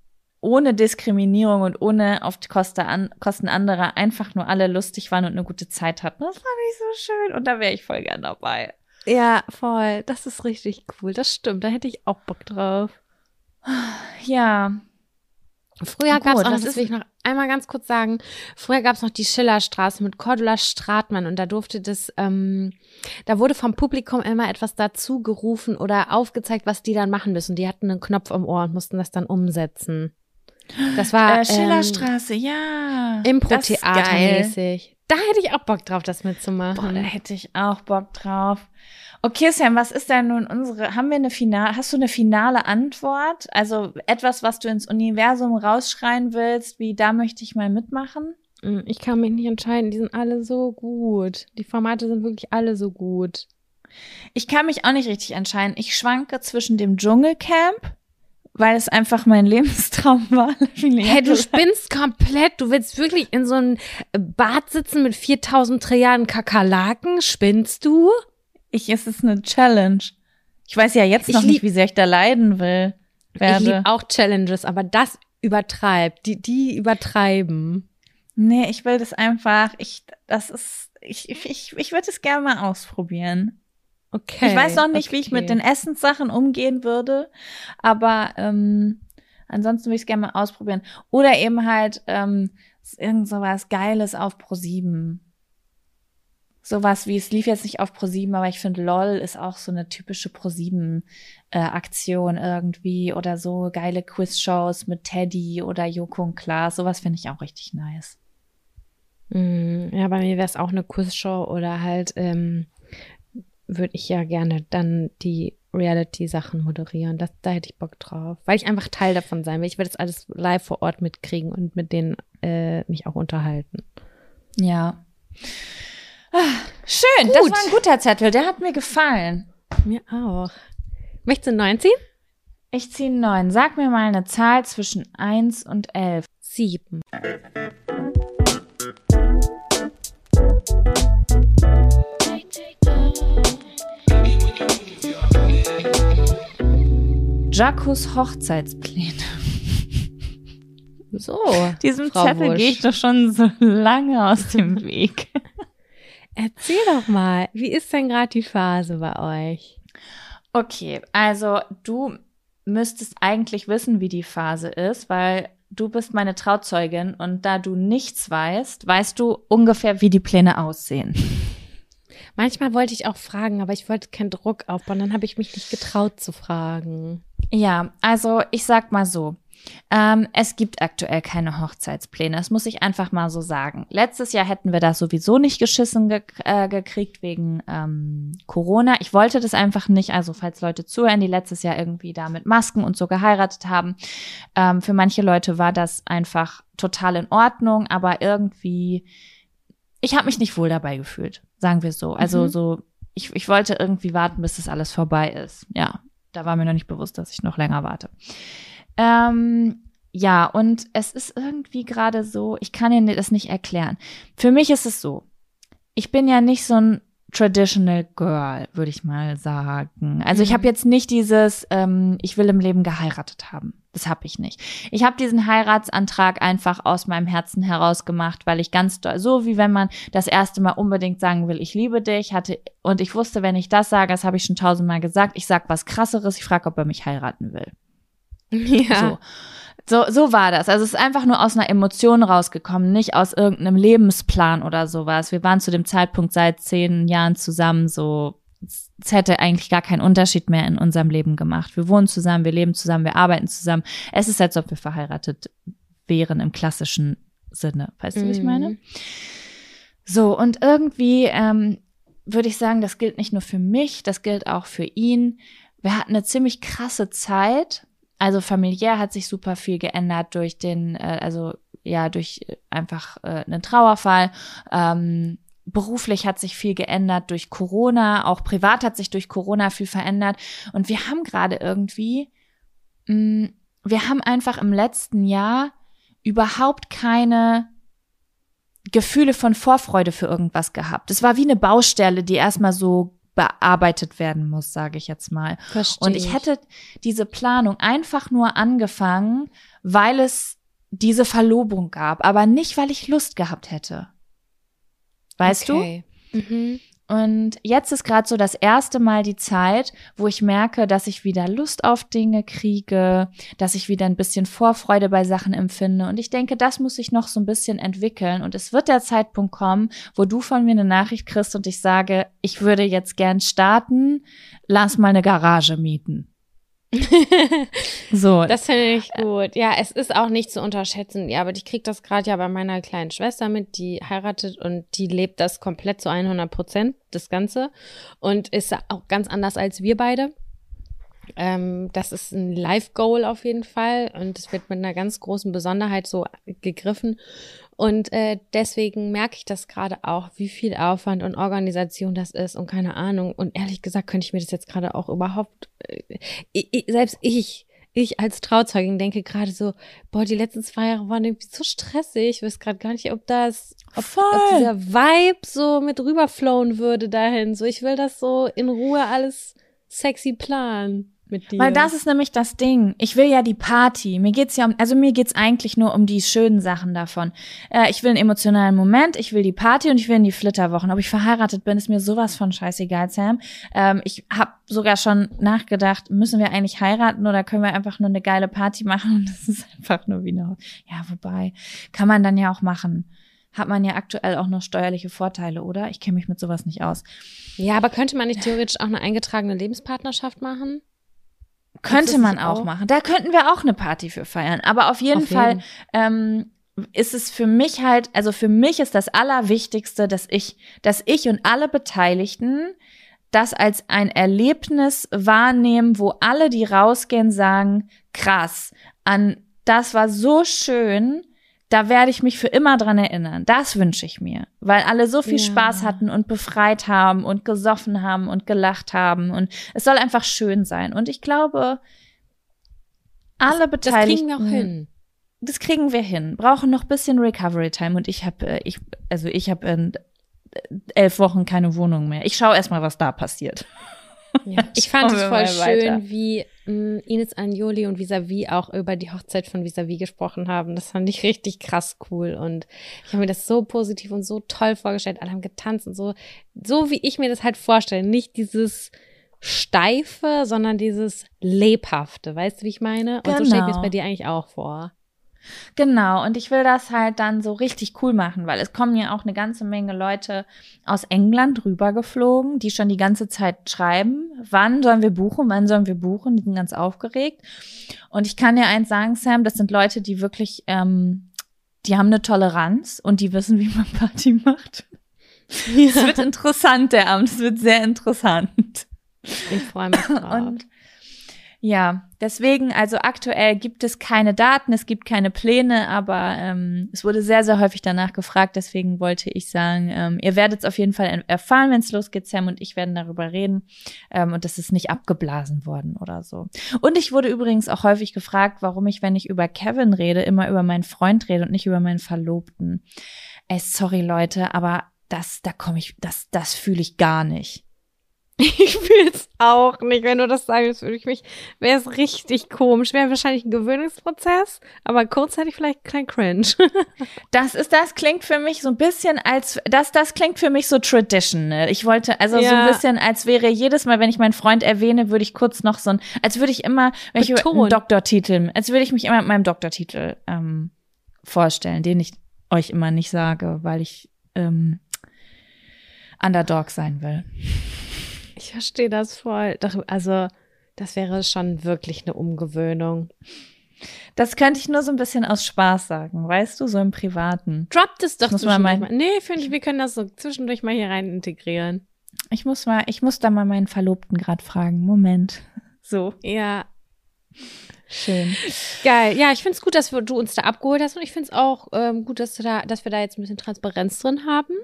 ohne Diskriminierung und ohne auf die Kosten, an, Kosten anderer einfach nur alle lustig waren und eine gute Zeit hatten. Das fand ich so schön und da wäre ich voll gern dabei.
ja, voll. Das ist richtig cool. Das stimmt. Da hätte ich auch Bock drauf.
Ja,
Früher gab es auch, das will ich noch einmal ganz kurz sagen, früher gab es noch die Schillerstraße mit Cordula Stratmann und da durfte das, ähm, da wurde vom Publikum immer etwas dazu gerufen oder aufgezeigt, was die dann machen müssen. Die hatten einen Knopf im Ohr und mussten das dann umsetzen. Das war
äh,
ähm,
Schillerstraße, ja. Ist geil.
Impro-Theater-mäßig. Da hätte ich auch Bock drauf, das mitzumachen.
Boah, da hätte ich auch Bock drauf. Okay, Sam, was ist denn nun unsere, haben wir eine finale, hast du eine finale Antwort? Also etwas, was du ins Universum rausschreien willst, wie da möchte ich mal mitmachen?
Mm, Ich kann mich nicht entscheiden, die sind alle so gut. Die Formate sind wirklich alle so gut.
Ich kann mich auch nicht richtig entscheiden. Ich schwanke zwischen dem Dschungelcamp, weil es einfach mein Lebenstraum war.
Hey, du spinnst komplett. Du willst wirklich in so einem Bad sitzen mit 4000 Trilliarden Kakerlaken? Spinnst du?
Ich, es ist eine Challenge. Ich weiß ja jetzt
Ich
noch nicht, wie sehr ich da leiden will.
Ich
Werde.
liebe auch Challenges, aber das übertreibt. Die, die übertreiben.
Nee, ich will das einfach. Ich, das ist, ich, ich, ich, ich würde es gerne mal ausprobieren.
Okay.
ich weiß noch nicht, wie ich
okay.
mit den Essenssachen umgehen würde, aber ähm, ansonsten würde ich es gerne mal ausprobieren. Oder eben halt ähm, irgend sowas Geiles auf Pro 7. Sowas wie, es lief jetzt nicht auf Pro 7, aber ich finde, LOL ist auch so eine typische Pro 7 äh, irgendwie oder so geile Quizshows mit Teddy oder Joko und Klaas. Sowas finde ich auch richtig nice.
Mm, Ja, bei mir wäre es auch eine Quizshow oder halt ähm, würde ich ja gerne dann die Reality-Sachen moderieren. Das, da hätte ich Bock drauf. Weil ich einfach Teil davon sein will. Ich will das alles live vor Ort mitkriegen und mit denen äh, mich auch unterhalten.
Ja. Schön, das
Gut.
war ein guter Zettel, der hat mir gefallen.
Mir auch. Möchtest du 19?
Ich ziehe einen neuen. Sag mir mal eine Zahl zwischen 1 und 11.
Sieben.
Jacos Hochzeitspläne.
So.
Diesem
Frau
Zettel
Wusch.
gehe ich doch schon so lange aus dem Weg.
Erzähl doch mal, wie ist denn gerade die Phase bei euch?
Okay, also du müsstest eigentlich wissen, wie die Phase ist, weil du bist meine Trauzeugin und da du nichts weißt, weißt du ungefähr, wie die Pläne aussehen.
Manchmal wollte ich auch fragen, aber ich wollte keinen Druck aufbauen. Dann habe ich mich nicht getraut zu fragen.
Ja, also ich sag mal so. Ähm, es gibt aktuell keine Hochzeitspläne. Das muss ich einfach mal so sagen. Letztes Jahr hätten wir das sowieso nicht geschissen ge äh, gekriegt wegen ähm, Corona. Ich wollte das einfach nicht. Also falls Leute zuhören, die letztes Jahr irgendwie da mit Masken und so geheiratet haben, ähm, für manche Leute war das einfach total in Ordnung, aber irgendwie, ich habe mich nicht wohl dabei gefühlt, sagen wir so. Also
Mhm.
so, ich, ich wollte irgendwie warten, bis das alles vorbei ist. Ja, da war mir noch nicht bewusst, dass ich noch länger warte. Ähm, ja, und es ist irgendwie gerade so, ich kann Ihnen das nicht erklären. Für mich ist es so, ich bin ja nicht so ein traditional girl, würde ich mal sagen. Also ich
Mhm.
habe jetzt nicht dieses, ähm, ich will im Leben geheiratet haben. Das habe ich nicht. Ich habe diesen Heiratsantrag einfach aus meinem Herzen heraus gemacht, weil ich ganz doll, so wie wenn man das erste Mal unbedingt sagen will, ich liebe dich, hatte und ich wusste, wenn ich das sage, das habe ich schon tausendmal gesagt, ich sag was krasseres, ich frage, ob er mich heiraten will.
Ja.
So. so, so war das. Also es ist einfach nur aus einer Emotion rausgekommen, nicht aus irgendeinem Lebensplan oder sowas. Wir waren zu dem Zeitpunkt seit zehn Jahren zusammen, so es hätte eigentlich gar keinen Unterschied mehr in unserem Leben gemacht. Wir wohnen zusammen, wir leben zusammen, wir arbeiten zusammen. Es ist, als ob wir verheiratet wären im klassischen Sinne. Weißt du, wie ich
Mhm.
meine? So, und irgendwie ähm, würde ich sagen, das gilt nicht nur für mich, das gilt auch für ihn. Wir hatten eine ziemlich krasse Zeit. Also familiär hat sich super viel geändert durch den, äh, also ja, durch äh, einfach äh, einen Trauerfall. Ähm, beruflich hat sich viel geändert durch Corona, auch privat hat sich durch Corona viel verändert. Und wir haben gerade irgendwie, mh, wir haben einfach im letzten Jahr überhaupt keine Gefühle von Vorfreude für irgendwas gehabt. Es war wie eine Baustelle, die erstmal so bearbeitet werden muss, sage ich jetzt mal.
Verstehe.
Und ich hätte diese Planung einfach nur angefangen, weil es diese Verlobung gab, aber nicht, weil ich Lust gehabt hätte. Weißt
okay. du? Mhm.
Und jetzt ist gerade so das erste Mal die Zeit, wo ich merke, dass ich wieder Lust auf Dinge kriege, dass ich wieder ein bisschen Vorfreude bei Sachen empfinde. Und ich denke, das muss sich noch so ein bisschen entwickeln. Und es wird der Zeitpunkt kommen, wo du von mir eine Nachricht kriegst und ich sage, ich würde jetzt gern starten, lass mal eine Garage mieten. So.
Das finde ich gut. Ja, es ist auch nicht zu unterschätzen. Ja, aber ich krieg das gerade ja bei meiner kleinen Schwester mit, die heiratet und die lebt das komplett zu 100 Prozent, das Ganze. Und ist auch ganz anders als wir beide. Ähm, das ist ein Life-Goal auf jeden Fall und es wird mit einer ganz großen Besonderheit so gegriffen. Und äh, deswegen merke ich das gerade auch, wie viel Aufwand und Organisation das ist und keine Ahnung. Und ehrlich gesagt könnte ich mir das jetzt gerade auch überhaupt, äh, ich, selbst ich, ich als Trauzeugin denke gerade so, boah, die letzten zwei Jahre waren irgendwie so stressig. Ich weiß gerade gar nicht, ob das, ob, ob dieser Vibe so mit rüberflowen würde dahin. So, ich will das so in Ruhe alles sexy planen mit dir.
Weil das ist nämlich das Ding. Ich will ja die Party. Mir geht's ja um, also mir geht's eigentlich nur um die schönen Sachen davon. Äh, ich will einen emotionalen Moment, ich will die Party und ich will in die Flitterwochen. Ob ich verheiratet bin, ist mir sowas von scheißegal, Sam. Ähm, ich habe sogar schon nachgedacht, müssen wir eigentlich heiraten oder können wir einfach nur eine geile Party machen? Und das ist einfach nur wie eine, ja, wobei, kann man dann ja auch machen. Hat man ja aktuell auch noch steuerliche Vorteile, oder? Ich kenne mich mit sowas nicht aus.
ja, aber könnte man nicht theoretisch auch eine eingetragene Lebenspartnerschaft machen?
Könnte man auch
auch?
machen. Da könnten wir auch eine Party für feiern. Aber auf jeden
Auf
Fall
jeden.
ähm, ist es für mich halt, also für mich ist das Allerwichtigste, dass ich, dass ich und alle Beteiligten das als ein Erlebnis wahrnehmen, wo alle, die rausgehen, sagen, krass, an das war so schön, da werde ich mich für immer dran erinnern. Das wünsche ich mir, weil alle so viel
Ja.
Spaß hatten und befreit haben und gesoffen haben und gelacht haben und es soll einfach schön sein. Und ich glaube, alle
Das
Beteiligten.
kriegen wir hin.
Das kriegen wir hin. Brauchen noch bisschen Recovery Time und ich habe, äh, ich, also ich habe in elf Wochen keine Wohnung mehr. Ich schaue erstmal, was da passiert.
Ja, ich fand es voll schön, wie mh, Ines Anjoli und Visavi auch über die Hochzeit von Visavi gesprochen haben. Das fand ich richtig krass cool und ich habe mir das so positiv und so toll vorgestellt. Alle haben getanzt und so, so wie ich mir das halt vorstelle. Nicht dieses Steife, sondern dieses Lebhafte. Weißt du, wie ich meine? Und genau. so stelle ich mir es bei dir eigentlich auch vor.
Genau, und ich will das halt dann so richtig cool machen, weil es kommen ja auch eine ganze Menge Leute aus England rübergeflogen, die schon die ganze Zeit schreiben, wann sollen wir buchen, wann sollen wir buchen, die sind ganz aufgeregt. Und ich kann dir eins sagen, Sam, das sind Leute, die wirklich, ähm, die haben eine Toleranz und die wissen, wie man Party macht. Es ja. wird interessant, der Abend, es wird sehr interessant.
Ich freue mich drauf. Und
ja, deswegen, also aktuell gibt es keine Daten, es gibt keine Pläne, aber ähm, es wurde sehr, sehr häufig danach gefragt. Deswegen wollte ich sagen, ähm, ihr werdet es auf jeden Fall erfahren, wenn es losgeht. Sam und ich werden darüber reden. Ähm, und das ist nicht abgeblasen worden oder so. Und ich wurde übrigens auch häufig gefragt, warum ich, wenn ich über Kevin rede, immer über meinen Freund rede und nicht über meinen Verlobten. Ey, sorry Leute, aber das, da komme ich, das, das fühle ich gar nicht.
Ich fühle es auch nicht. Wenn du das sagst, würde ich mich, wäre es richtig komisch. Wäre wahrscheinlich ein Gewöhnungsprozess, aber kurzzeitig vielleicht kein Cringe.
das ist, das klingt für mich so ein bisschen als, das, das klingt für mich so traditional. Ich wollte, also ja. so ein bisschen, als wäre jedes Mal, wenn ich meinen Freund erwähne, würde ich kurz noch so ein, als würde ich immer, wenn ich einen Doktortitel, als würde ich mich immer mit meinem Doktortitel ähm, vorstellen, den ich euch immer nicht sage, weil ich ähm, Underdog sein will.
Ich verstehe das voll. Also, das wäre schon wirklich eine Umgewöhnung.
Das könnte ich nur so ein bisschen aus Spaß sagen, weißt du, so im Privaten.
Droppt es doch muss man mal. Nee, finde ich, wir können das so zwischendurch mal hier rein integrieren.
Ich muss mal, ich muss da mal meinen Verlobten gerade fragen. Moment. So.
Ja. Schön. Geil. Ja, ich finde es gut, dass du uns da abgeholt hast und ich finde es auch ähm, gut, dass, du da, dass wir da jetzt ein bisschen Transparenz drin haben.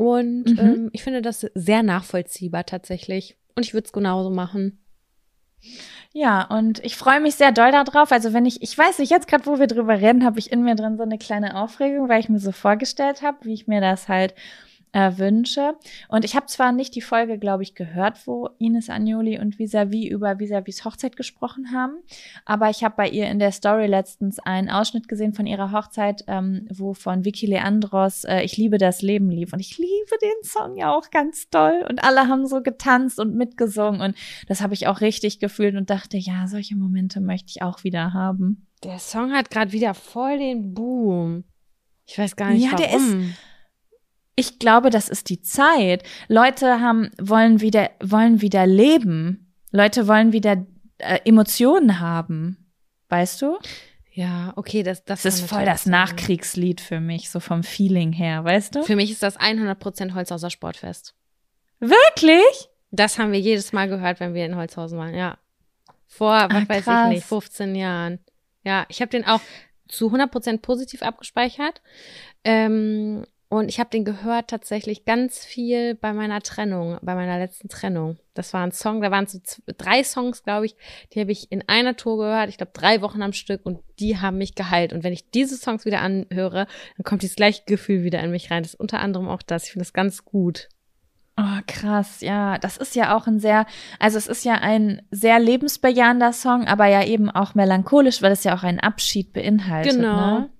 Und mhm. ähm, ich finde das sehr nachvollziehbar tatsächlich. Und ich würde es genauso machen.
Ja, und ich freue mich sehr doll darauf. Also wenn ich, ich weiß nicht, jetzt gerade, wo wir drüber reden, habe ich in mir drin so eine kleine Aufregung, weil ich mir so vorgestellt habe, wie ich mir das halt äh, wünsche. Und ich habe zwar nicht die Folge, glaube ich, gehört, wo Ines Agnoli und Visavi über Visavis Hochzeit gesprochen haben, aber ich habe bei ihr in der Story letztens einen Ausschnitt gesehen von ihrer Hochzeit, ähm, wo von Vicky Leandros äh, Ich liebe das Leben lief. Und ich liebe den Song ja auch ganz toll. Und alle haben so getanzt und mitgesungen. Und das habe ich auch richtig gefühlt und dachte, ja, solche Momente möchte ich auch wieder haben.
Der Song hat gerade wieder voll den Boom. Ich weiß gar nicht, ja, warum.
Der ist, ich glaube, das ist die Zeit. Leute haben, wollen wieder, wollen wieder leben. Leute wollen wieder äh, Emotionen haben. Weißt du?
Ja, okay, das,
das, das ist voll das sein. Nachkriegslied für mich, so vom Feeling her, weißt du?
Für mich ist das 100% Holzhauser Sportfest.
Wirklich?
Das haben wir jedes Mal gehört, wenn wir in Holzhausen waren, ja. Vor, was Ach, weiß ich nicht, 15 Jahren. Ja, ich habe den auch zu 100% positiv abgespeichert. Ähm, und ich habe den gehört tatsächlich ganz viel bei meiner Trennung, bei meiner letzten Trennung. Das war ein Song, da waren so drei Songs, glaube ich, die habe ich in einer Tour gehört, ich glaube drei Wochen am Stück und die haben mich geheilt. Und wenn ich diese Songs wieder anhöre, dann kommt dieses gleiche Gefühl wieder in mich rein. Das ist unter anderem auch das. Ich finde das ganz gut.
Oh, krass, ja. Das ist ja auch ein sehr, also es ist ja ein sehr lebensbejahender Song, aber ja eben auch melancholisch, weil es ja auch einen Abschied beinhaltet. Genau. Ne?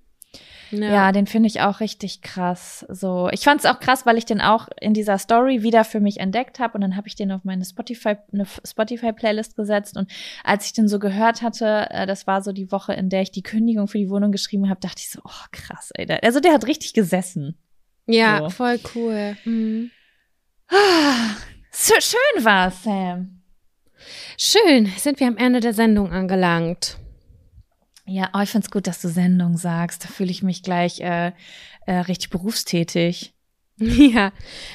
Ja, ja den finde ich auch richtig krass. So, ich fand es auch krass, weil ich den auch in dieser Story wieder für mich entdeckt habe und dann habe ich den auf meine Spotify eine Spotify Playlist gesetzt und als ich den so gehört hatte, äh, das war so die Woche, in der ich die Kündigung für die Wohnung geschrieben habe, dachte ich so, oh krass, ey, der, also der hat richtig gesessen.
Ja, so. voll cool. Mhm.
Ah, so schön war Sam.
Schön, sind wir am Ende der Sendung angelangt.
Ja, oh, ich find's gut, dass du Sendung sagst. Da fühle ich mich gleich äh, äh, richtig berufstätig.
Ja,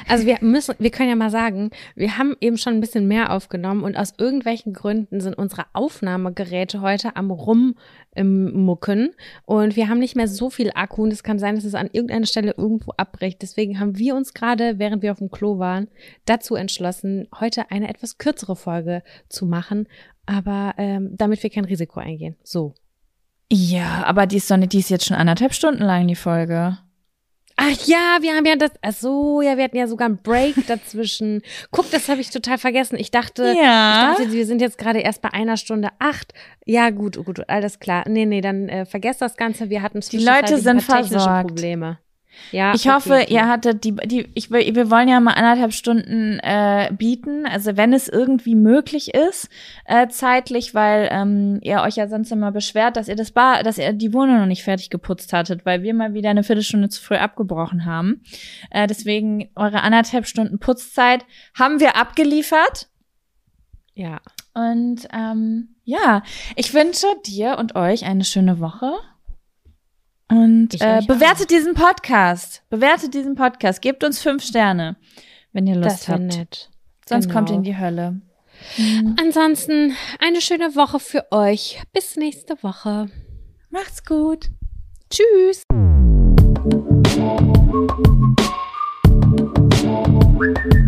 also wir müssen, wir können ja mal sagen, wir haben eben schon ein bisschen mehr aufgenommen und aus irgendwelchen Gründen sind unsere Aufnahmegeräte heute am rummucken und wir haben nicht mehr so viel Akku und es kann sein, dass es an irgendeiner Stelle irgendwo abbricht. Deswegen haben wir uns gerade, während wir auf dem Klo waren, dazu entschlossen, heute eine etwas kürzere Folge zu machen, aber ähm, damit wir kein Risiko eingehen. So.
Ja, aber die ist doch nicht, die ist jetzt schon anderthalb Stunden lang, die Folge.
Ach ja, wir haben ja das. Ach so, ja, wir hatten ja sogar einen Break dazwischen. Guck, das habe ich total vergessen. Ich dachte,
Ja.
ich dachte, wir sind jetzt gerade erst bei einer Stunde acht. Ja, gut, gut, alles klar. Nee, nee, dann äh, vergesst das Ganze. Wir hatten
Die Leute sind
ein paar technische
versorgt.
Probleme. Ja,
Ich
okay,
hoffe,
okay.
ihr hattet die, die ich, will- wir wollen ja mal anderthalb Stunden äh, bieten, also wenn es irgendwie möglich ist, äh, zeitlich, weil ähm, ihr euch ja sonst immer beschwert, dass ihr das Bar, dass ihr die Wohnung noch nicht fertig geputzt hattet, weil wir mal wieder eine Viertelstunde zu früh abgebrochen haben. Äh, deswegen eure anderthalb Stunden Putzzeit haben wir abgeliefert.
Ja.
Und ähm, ja, ich wünsche dir und euch eine schöne Woche. Und äh, bewertet auch. diesen Podcast. Bewertet diesen Podcast. Gebt uns fünf Sterne, wenn ihr Lust
das
habt.
Nett.
Sonst
genau.
kommt ihr in die Hölle. Mhm.
Ansonsten eine schöne Woche für euch. Bis nächste Woche.
Macht's gut.
Tschüss. Thank you.